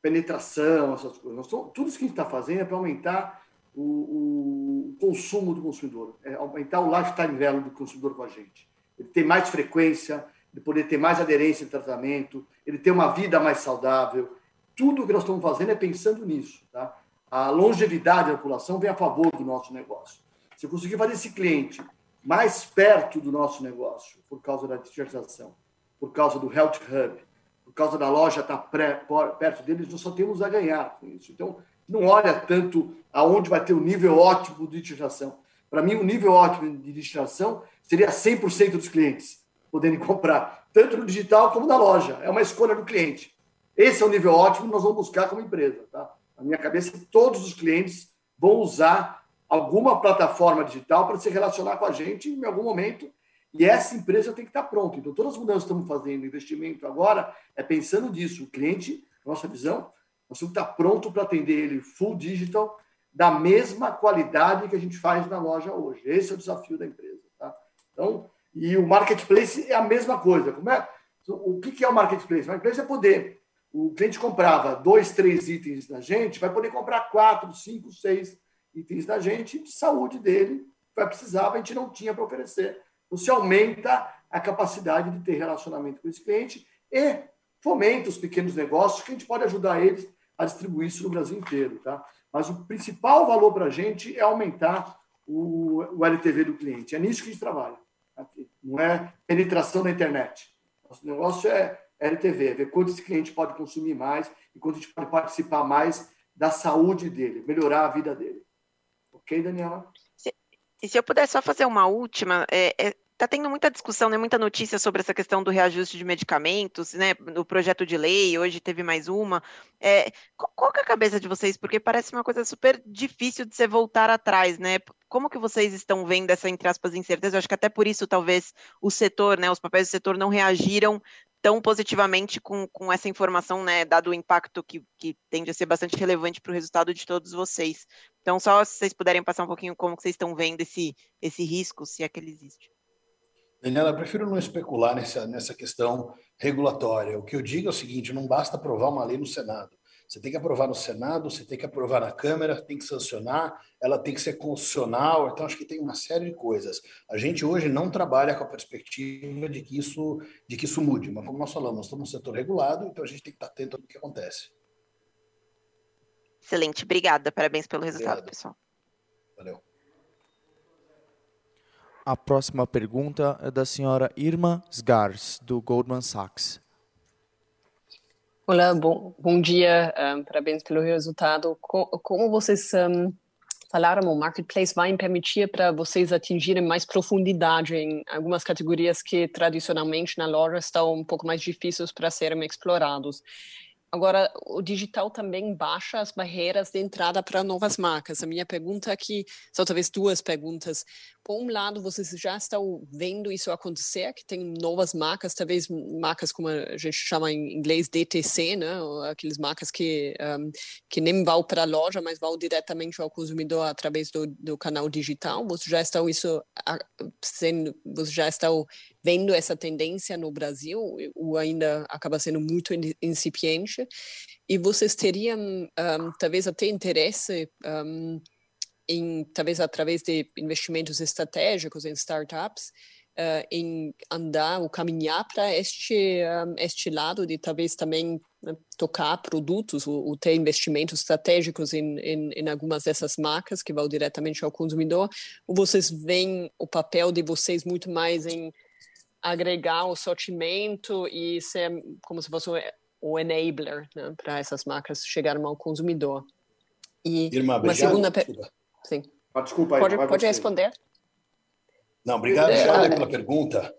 penetração, essas coisas. tudo isso que a gente está fazendo é para aumentar o, o, consumo do consumidor, é aumentar o lifetime value do consumidor com a gente. Ele ter mais frequência, ele poder ter mais aderência de tratamento, ele ter uma vida mais saudável. Tudo que nós estamos fazendo é pensando nisso. Tá? A longevidade da população vem a favor do nosso negócio. Se eu conseguir fazer esse cliente mais perto do nosso negócio, por causa da digitalização, por causa do Health Hub, por causa da loja estar tá perto deles, nós só temos a ganhar com isso. Então, não olha tanto aonde vai ter o nível ótimo de digitação. Para mim, o nível ótimo de digitação seria 100% dos clientes poderem comprar, tanto no digital como na loja. É uma escolha do cliente. Esse é o nível ótimo que nós vamos buscar como empresa. Tá? Na minha cabeça, todos os clientes vão usar alguma plataforma digital para se relacionar com a gente em algum momento. E essa empresa tem que estar pronta. Então, todas as mudanças que estamos fazendo, investimento agora, é pensando nisso. O cliente, nossa visão, nós temos que estar pronto para atender ele full digital, da mesma qualidade que a gente faz na loja hoje. Esse é o desafio da empresa. Tá? Então, e o marketplace é a mesma coisa. Como é? O que é o marketplace? O marketplace é poder. O cliente comprava dois, três itens da gente, vai poder comprar quatro, cinco, seis itens da gente de saúde dele, vai precisar, a gente não tinha para oferecer. Então, se aumenta a capacidade de ter relacionamento com esse cliente e fomenta os pequenos negócios que a gente pode ajudar eles a distribuir isso no Brasil inteiro. Tá? Mas o principal valor para a gente é aumentar o, o LTV do cliente. É nisso que a gente trabalha. Aqui. Não é penetração na internet. Nosso negócio é LTV, é ver quanto esse cliente pode consumir mais e quanto a gente pode participar mais da saúde dele, melhorar a vida dele. Ok, Daniela? E se eu puder só fazer uma última, é, é, tá tendo muita discussão, né, muita notícia sobre essa questão do reajuste de medicamentos, né, no projeto de lei, hoje teve mais uma. É, qual, qual é a cabeça de vocês? Porque parece uma coisa super difícil de você voltar atrás, né? Como que vocês estão vendo essa, entre aspas, incerteza? Eu acho que até por isso, talvez, o setor, né, os papéis do setor não reagiram tão positivamente com, com essa informação, né, dado o impacto que, que tende a ser bastante relevante para o resultado de todos vocês. Então, só se vocês puderem passar um pouquinho como vocês estão vendo esse, esse risco, se é que ele existe. Daniela, eu prefiro não especular nessa, nessa questão regulatória. O que eu digo é o seguinte: não basta aprovar uma lei no Senado. Você tem que aprovar no Senado, você tem que aprovar na Câmara, tem que sancionar, ela tem que ser constitucional. Então, acho que tem uma série de coisas. A gente hoje não trabalha com a perspectiva de que isso, de que isso mude, mas como nós falamos, nós estamos no setor regulado, então a gente tem que estar atento ao que acontece. Excelente, obrigada. Parabéns pelo resultado, Obrigado. pessoal. Valeu. A próxima pergunta é da senhora Irma Sgars, do Goldman Sachs. Olá, bom, bom dia, um, parabéns pelo resultado. como vocês um, falaram, o Marketplace vai permitir para vocês atingirem mais profundidade em algumas categorias que tradicionalmente na loja estão um pouco mais difíceis para serem explorados. Agora, o digital também baixa as barreiras de entrada para novas marcas. A minha pergunta aqui são talvez duas perguntas. Por um lado, vocês já estão vendo isso acontecer, que tem novas marcas, talvez marcas como a gente chama em inglês DTC, né? Aqueles marcas que, um, que nem vão para a loja, mas vão diretamente ao consumidor através do, do canal digital. Vocês já estão isso sendo, vocês já estão vendo essa tendência no Brasil, ou ainda acaba sendo muito incipiente, e vocês teriam um, talvez até interesse um, em, talvez através de investimentos estratégicos em startups, uh, em andar ou caminhar para este, um, este lado de talvez também né, tocar produtos ou, ou, ter investimentos estratégicos em, em, em, algumas dessas marcas que vão diretamente ao consumidor, ou vocês veem o papel de vocês muito mais em agregar o sortimento e ser como se fosse o enabler né, para essas marcas chegarem ao consumidor. E Irmã, uma segunda pergunta. Sim. Ah, desculpa aí, pode, pode responder? Não, obrigado é, pela pergunta.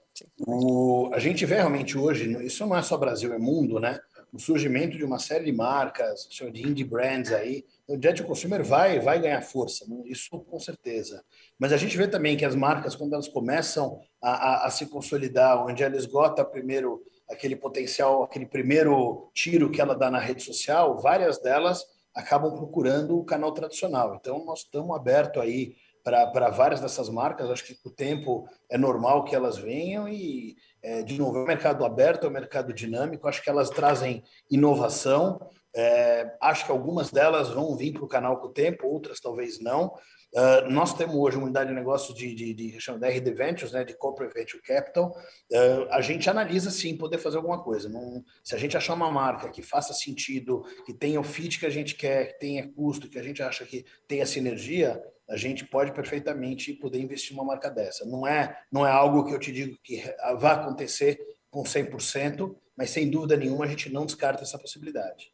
O, a gente vê realmente hoje, isso não é só Brasil, é mundo, né? O surgimento de uma série de marcas, de indie brands aí, o Jet Consumer vai, vai ganhar força, né? isso com certeza. Mas a gente vê também que as marcas, quando elas começam a, a, a se consolidar, onde ela esgota primeiro aquele potencial, aquele primeiro tiro que ela dá na rede social, várias delas acabam procurando o canal tradicional. Então, nós estamos abertos aí para várias dessas marcas. Acho que com o tempo é normal que elas venham e, é, de novo, é um mercado aberto, é um mercado dinâmico. Acho que elas trazem inovação. É, acho que algumas delas vão vir para o canal com o tempo, outras talvez não. Uh, nós temos hoje uma unidade de negócio de, de, de, de RD Ventures, né, de Corporate Venture Capital. Uh, a gente analisa sim poder fazer alguma coisa. Não, se a gente achar uma marca que faça sentido, que tenha o fit que a gente quer, que tenha custo, que a gente acha que tenha sinergia, a gente pode perfeitamente poder investir uma marca dessa. Não é, não é algo que eu te digo que vai acontecer com 100%, mas sem dúvida nenhuma a gente não descarta essa possibilidade.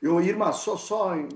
Eu, Irma, só, só eu,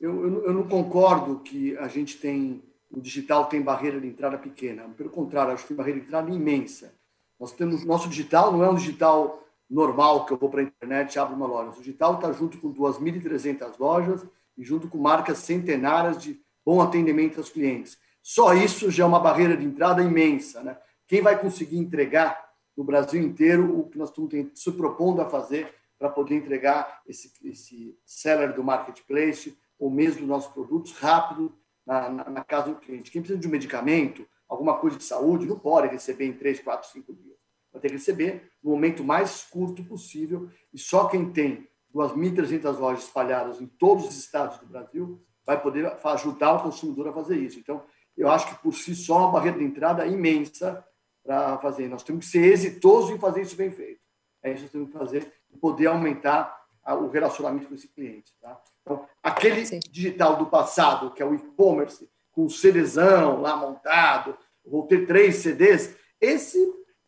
eu, eu, não concordo que a gente tem o digital tem barreira de entrada pequena. Pelo contrário, acho que tem barreira de entrada imensa. Nós temos nosso digital não é um digital normal que eu vou para a internet e abro uma loja. O digital está junto com 2.300 lojas e junto com marcas centenárias de bom atendimento aos clientes. Só isso já é uma barreira de entrada imensa. Né? Quem vai conseguir entregar no Brasil inteiro o que nós estamos se propondo a fazer para poder entregar esse, esse seller do marketplace ou mesmo nossos produtos rápido na, na, na, casa do cliente. Quem precisa de um medicamento, alguma coisa de saúde, não pode receber em 3, 4, 5 dias. Vai ter que receber no momento mais curto possível e só quem tem 2.300 lojas espalhadas em todos os estados do Brasil vai poder ajudar o consumidor a fazer isso. Então, eu acho que por si só é uma barreira de entrada imensa para fazer. Nós temos que ser exitosos em fazer isso bem feito. É isso que temos que fazer poder aumentar o relacionamento com esse cliente. Tá? Então, aquele Sim. digital do passado, que é o e-commerce, com o CDzão lá montado, vou ter três CDs, esse,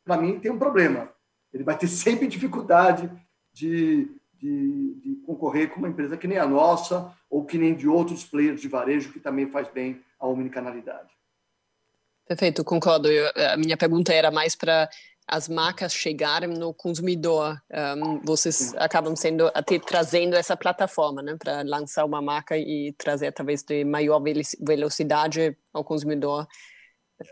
para mim, tem um problema. Ele vai ter [LAUGHS] sempre dificuldade de, de, de, concorrer com uma empresa que nem a nossa ou que nem de outros players de varejo que também faz bem a omnicanalidade. Perfeito, concordo. Eu, a minha pergunta era mais para as marcas chegarem no consumidor. Um, vocês acabam sendo até trazendo essa plataforma, né, para lançar uma marca e trazer através de maior velocidade ao consumidor.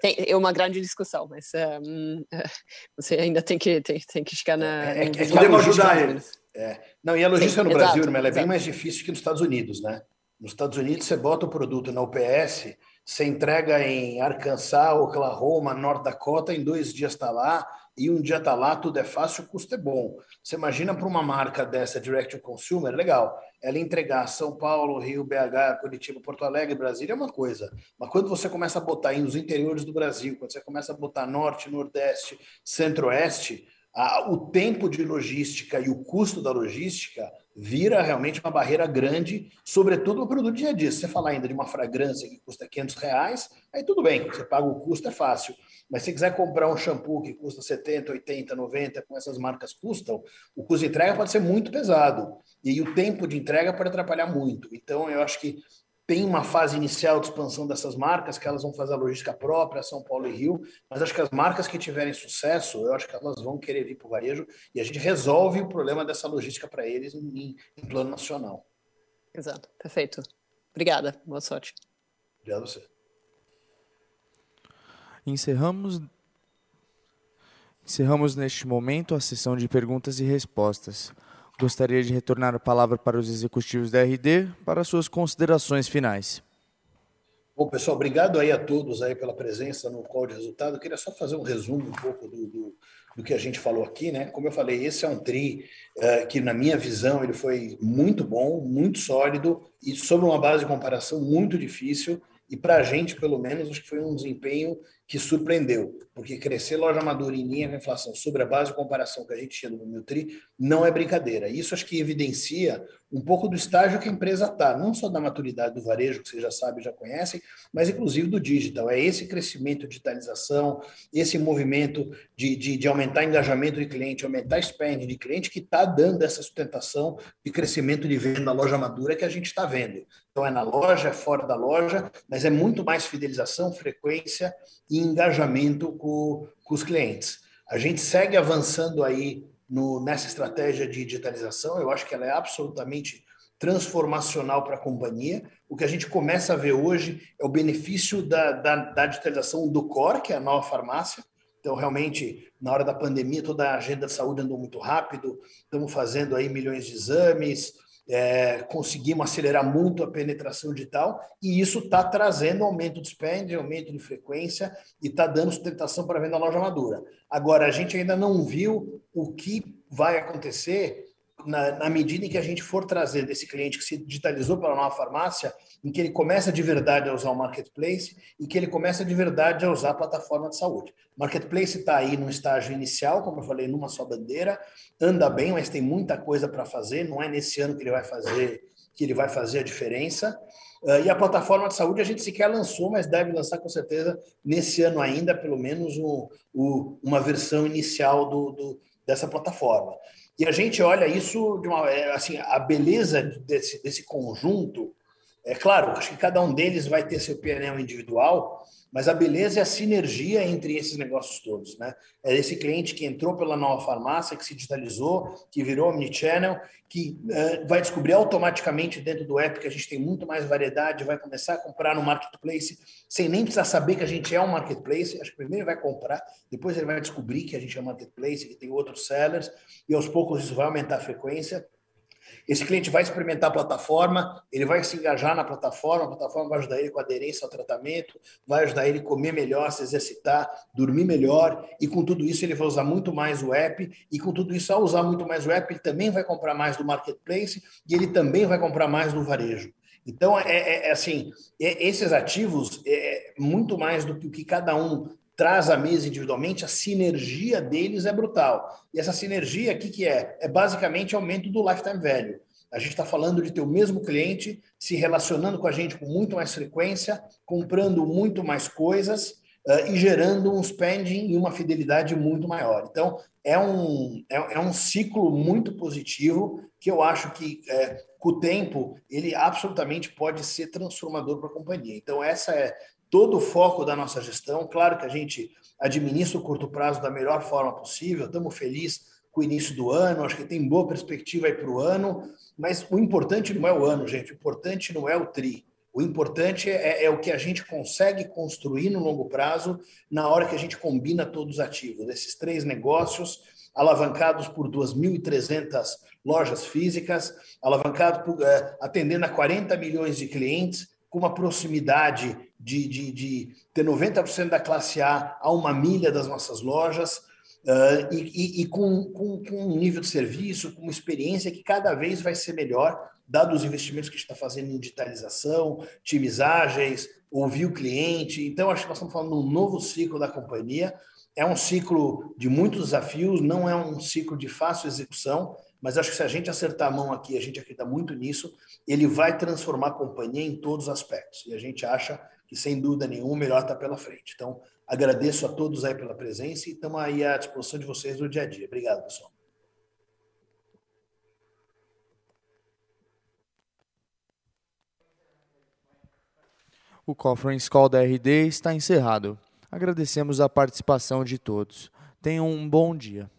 Tem, é uma grande discussão, mas um, [LAUGHS] você ainda tem que tem, tem que chegar na. É, é, é podemos ajudar eles. É. Não, e a logística Sim, no Brasil, exato, ela é bem mais difícil que nos Estados Unidos, né? Nos Estados Unidos, você bota o produto na UPS, você entrega em Arkansas, Oklahoma, North Dakota, em dois dias está lá, e um dia está lá, tudo é fácil, o custo é bom. Você imagina para uma marca dessa, direct to consumer, legal, ela entregar São Paulo, Rio, BH, Curitiba, Porto Alegre, Brasília é uma coisa. Mas quando você começa a botar aí nos interiores do Brasil, quando você começa a botar Norte, Nordeste, Centro-Oeste, o tempo de logística e o custo da logística vira realmente uma barreira grande, sobretudo no produto dia a dia. Se você falar ainda de uma fragrância que custa 500 reais, aí tudo bem, você paga o custo, é fácil. Mas se quiser comprar um shampoo que custa 70, 80, 90, como essas marcas custam, o custo de entrega pode ser muito pesado. E o tempo de entrega pode atrapalhar muito. Então, eu acho que tem uma fase inicial de expansão dessas marcas, que elas vão fazer a logística própria, São Paulo e Rio, mas acho que as marcas que tiverem sucesso, eu acho que elas vão querer vir para o varejo e a gente resolve o problema dessa logística para eles em, em, plano nacional. Exato, perfeito. Obrigada, boa sorte. Obrigado a você. Encerramos Encerramos neste momento a sessão de perguntas e respostas. Gostaria de retornar a palavra para os executivos da RD para suas considerações finais. Bom, pessoal, obrigado aí a todos aí pela presença no call de resultado. Eu queria só fazer um resumo um pouco do, do, do que a gente falou aqui, né? Como eu falei, esse é um tri uh, que, na minha visão, ele foi muito bom, muito sólido e sobre uma base de comparação muito difícil. E para a gente, pelo menos, acho que foi um desempenho que surpreendeu, porque crescer loja madura em linha com a inflação sobre a base de comparação que a gente tinha no Miltri não é brincadeira. Isso acho que evidencia um pouco do estágio que a empresa está, não só da maturidade do varejo, que vocês já sabem, já conhecem, mas inclusive do digital. É esse crescimento de digitalização, esse movimento de, de, de aumentar engajamento de cliente, aumentar spend de cliente, que está dando essa sustentação de crescimento de venda na loja madura que a gente está vendo. Então é na loja, é fora da loja, mas é muito mais fidelização, frequência e engajamento com, com os clientes. A gente segue avançando aí no, nessa estratégia de digitalização, eu acho que ela é absolutamente transformacional para a companhia. O que a gente começa a ver hoje é o benefício da, da, da digitalização do core, que é a nova farmácia. Então, realmente, na hora da pandemia, toda a agenda de saúde andou muito rápido, estamos fazendo aí milhões de exames, é, conseguimos acelerar muito a penetração digital e isso está trazendo aumento de spend, aumento de frequência e está dando sustentação para a venda loja madura. Agora, a gente ainda não viu o que vai acontecer na, na, medida em que a gente for trazendo esse cliente que se digitalizou pela nova farmácia, em que ele começa de verdade a usar o marketplace e que ele começa de verdade a usar a plataforma de saúde. Marketplace está aí no estágio inicial, como eu falei, numa só bandeira, anda bem, mas tem muita coisa para fazer. Não é nesse ano que ele vai fazer que ele vai fazer a diferença. Uh, e a plataforma de saúde a gente sequer lançou, mas deve lançar com certeza nesse ano ainda, pelo menos o, o, uma versão inicial do, do dessa plataforma. E a gente olha isso de uma é, assim, a beleza desse, desse conjunto. É claro, acho que cada um deles vai ter seu PNL individual, mas a beleza é a sinergia entre esses negócios todos, né? É esse cliente que entrou pela nova farmácia, que se digitalizou, que virou omnichannel, que uh, vai descobrir automaticamente dentro do app que a gente tem muito mais variedade, vai começar a comprar no marketplace sem nem precisar saber que a gente é um marketplace. Acho que primeiro ele vai comprar, depois ele vai descobrir que a gente é um marketplace, que tem outros sellers, e aos poucos isso vai aumentar a frequência. Esse cliente vai experimentar a plataforma, ele vai se engajar na plataforma, a plataforma vai ajudar ele com aderência ao tratamento, vai ajudar ele a comer melhor, se exercitar, dormir melhor, e com tudo isso ele vai usar muito mais o app, e com tudo isso, ao usar muito mais o app, ele também vai comprar mais do marketplace e ele também vai comprar mais do varejo. Então, é, é, é assim, é, esses ativos, é muito mais do que o que cada um traz à mesa individualmente, a sinergia deles é brutal. E essa sinergia, o que, que é? É basicamente aumento do lifetime value. A gente está falando de ter o mesmo cliente se relacionando com a gente com muito mais frequência, comprando muito mais coisas uh, e gerando um spending e uma fidelidade muito maior. Então, é um, é, é um ciclo muito positivo que eu acho que, é, com o tempo, ele absolutamente pode ser transformador para a companhia. Então, essa é todo o foco da nossa gestão. Claro que a gente administra o curto prazo da melhor forma possível, estamos felizes com o início do ano, acho que tem boa perspectiva aí para o ano, mas o importante não é o ano, gente, o importante não é o TRI. O importante é, é, o que a gente consegue construir no longo prazo na hora que a gente combina todos os ativos. Esses três negócios, alavancados por 2.300 lojas físicas, alavancados por, é, atendendo a 40 milhões de clientes, com uma proximidade de, de, de ter 90% da classe A a uma milha das nossas lojas, uh, e, e, e com, com, com, um nível de serviço, com uma experiência que cada vez vai ser melhor, dado os investimentos que a gente está fazendo em digitalização, times ágeis, ouvir o cliente. Então, acho que nós estamos falando de um novo ciclo da companhia. É um ciclo de muitos desafios, não é um ciclo de fácil execução, mas acho que se a gente acertar a mão aqui, a gente acredita muito nisso, ele vai transformar a companhia em todos os aspectos. E a gente acha que, sem dúvida nenhuma, o melhor está pela frente. Então, agradeço a todos aí pela presença e estamos aí à disposição de vocês no dia a dia. Obrigado, pessoal. O Conference Call da RD está encerrado. Agradecemos a participação de todos. Tenham um bom dia.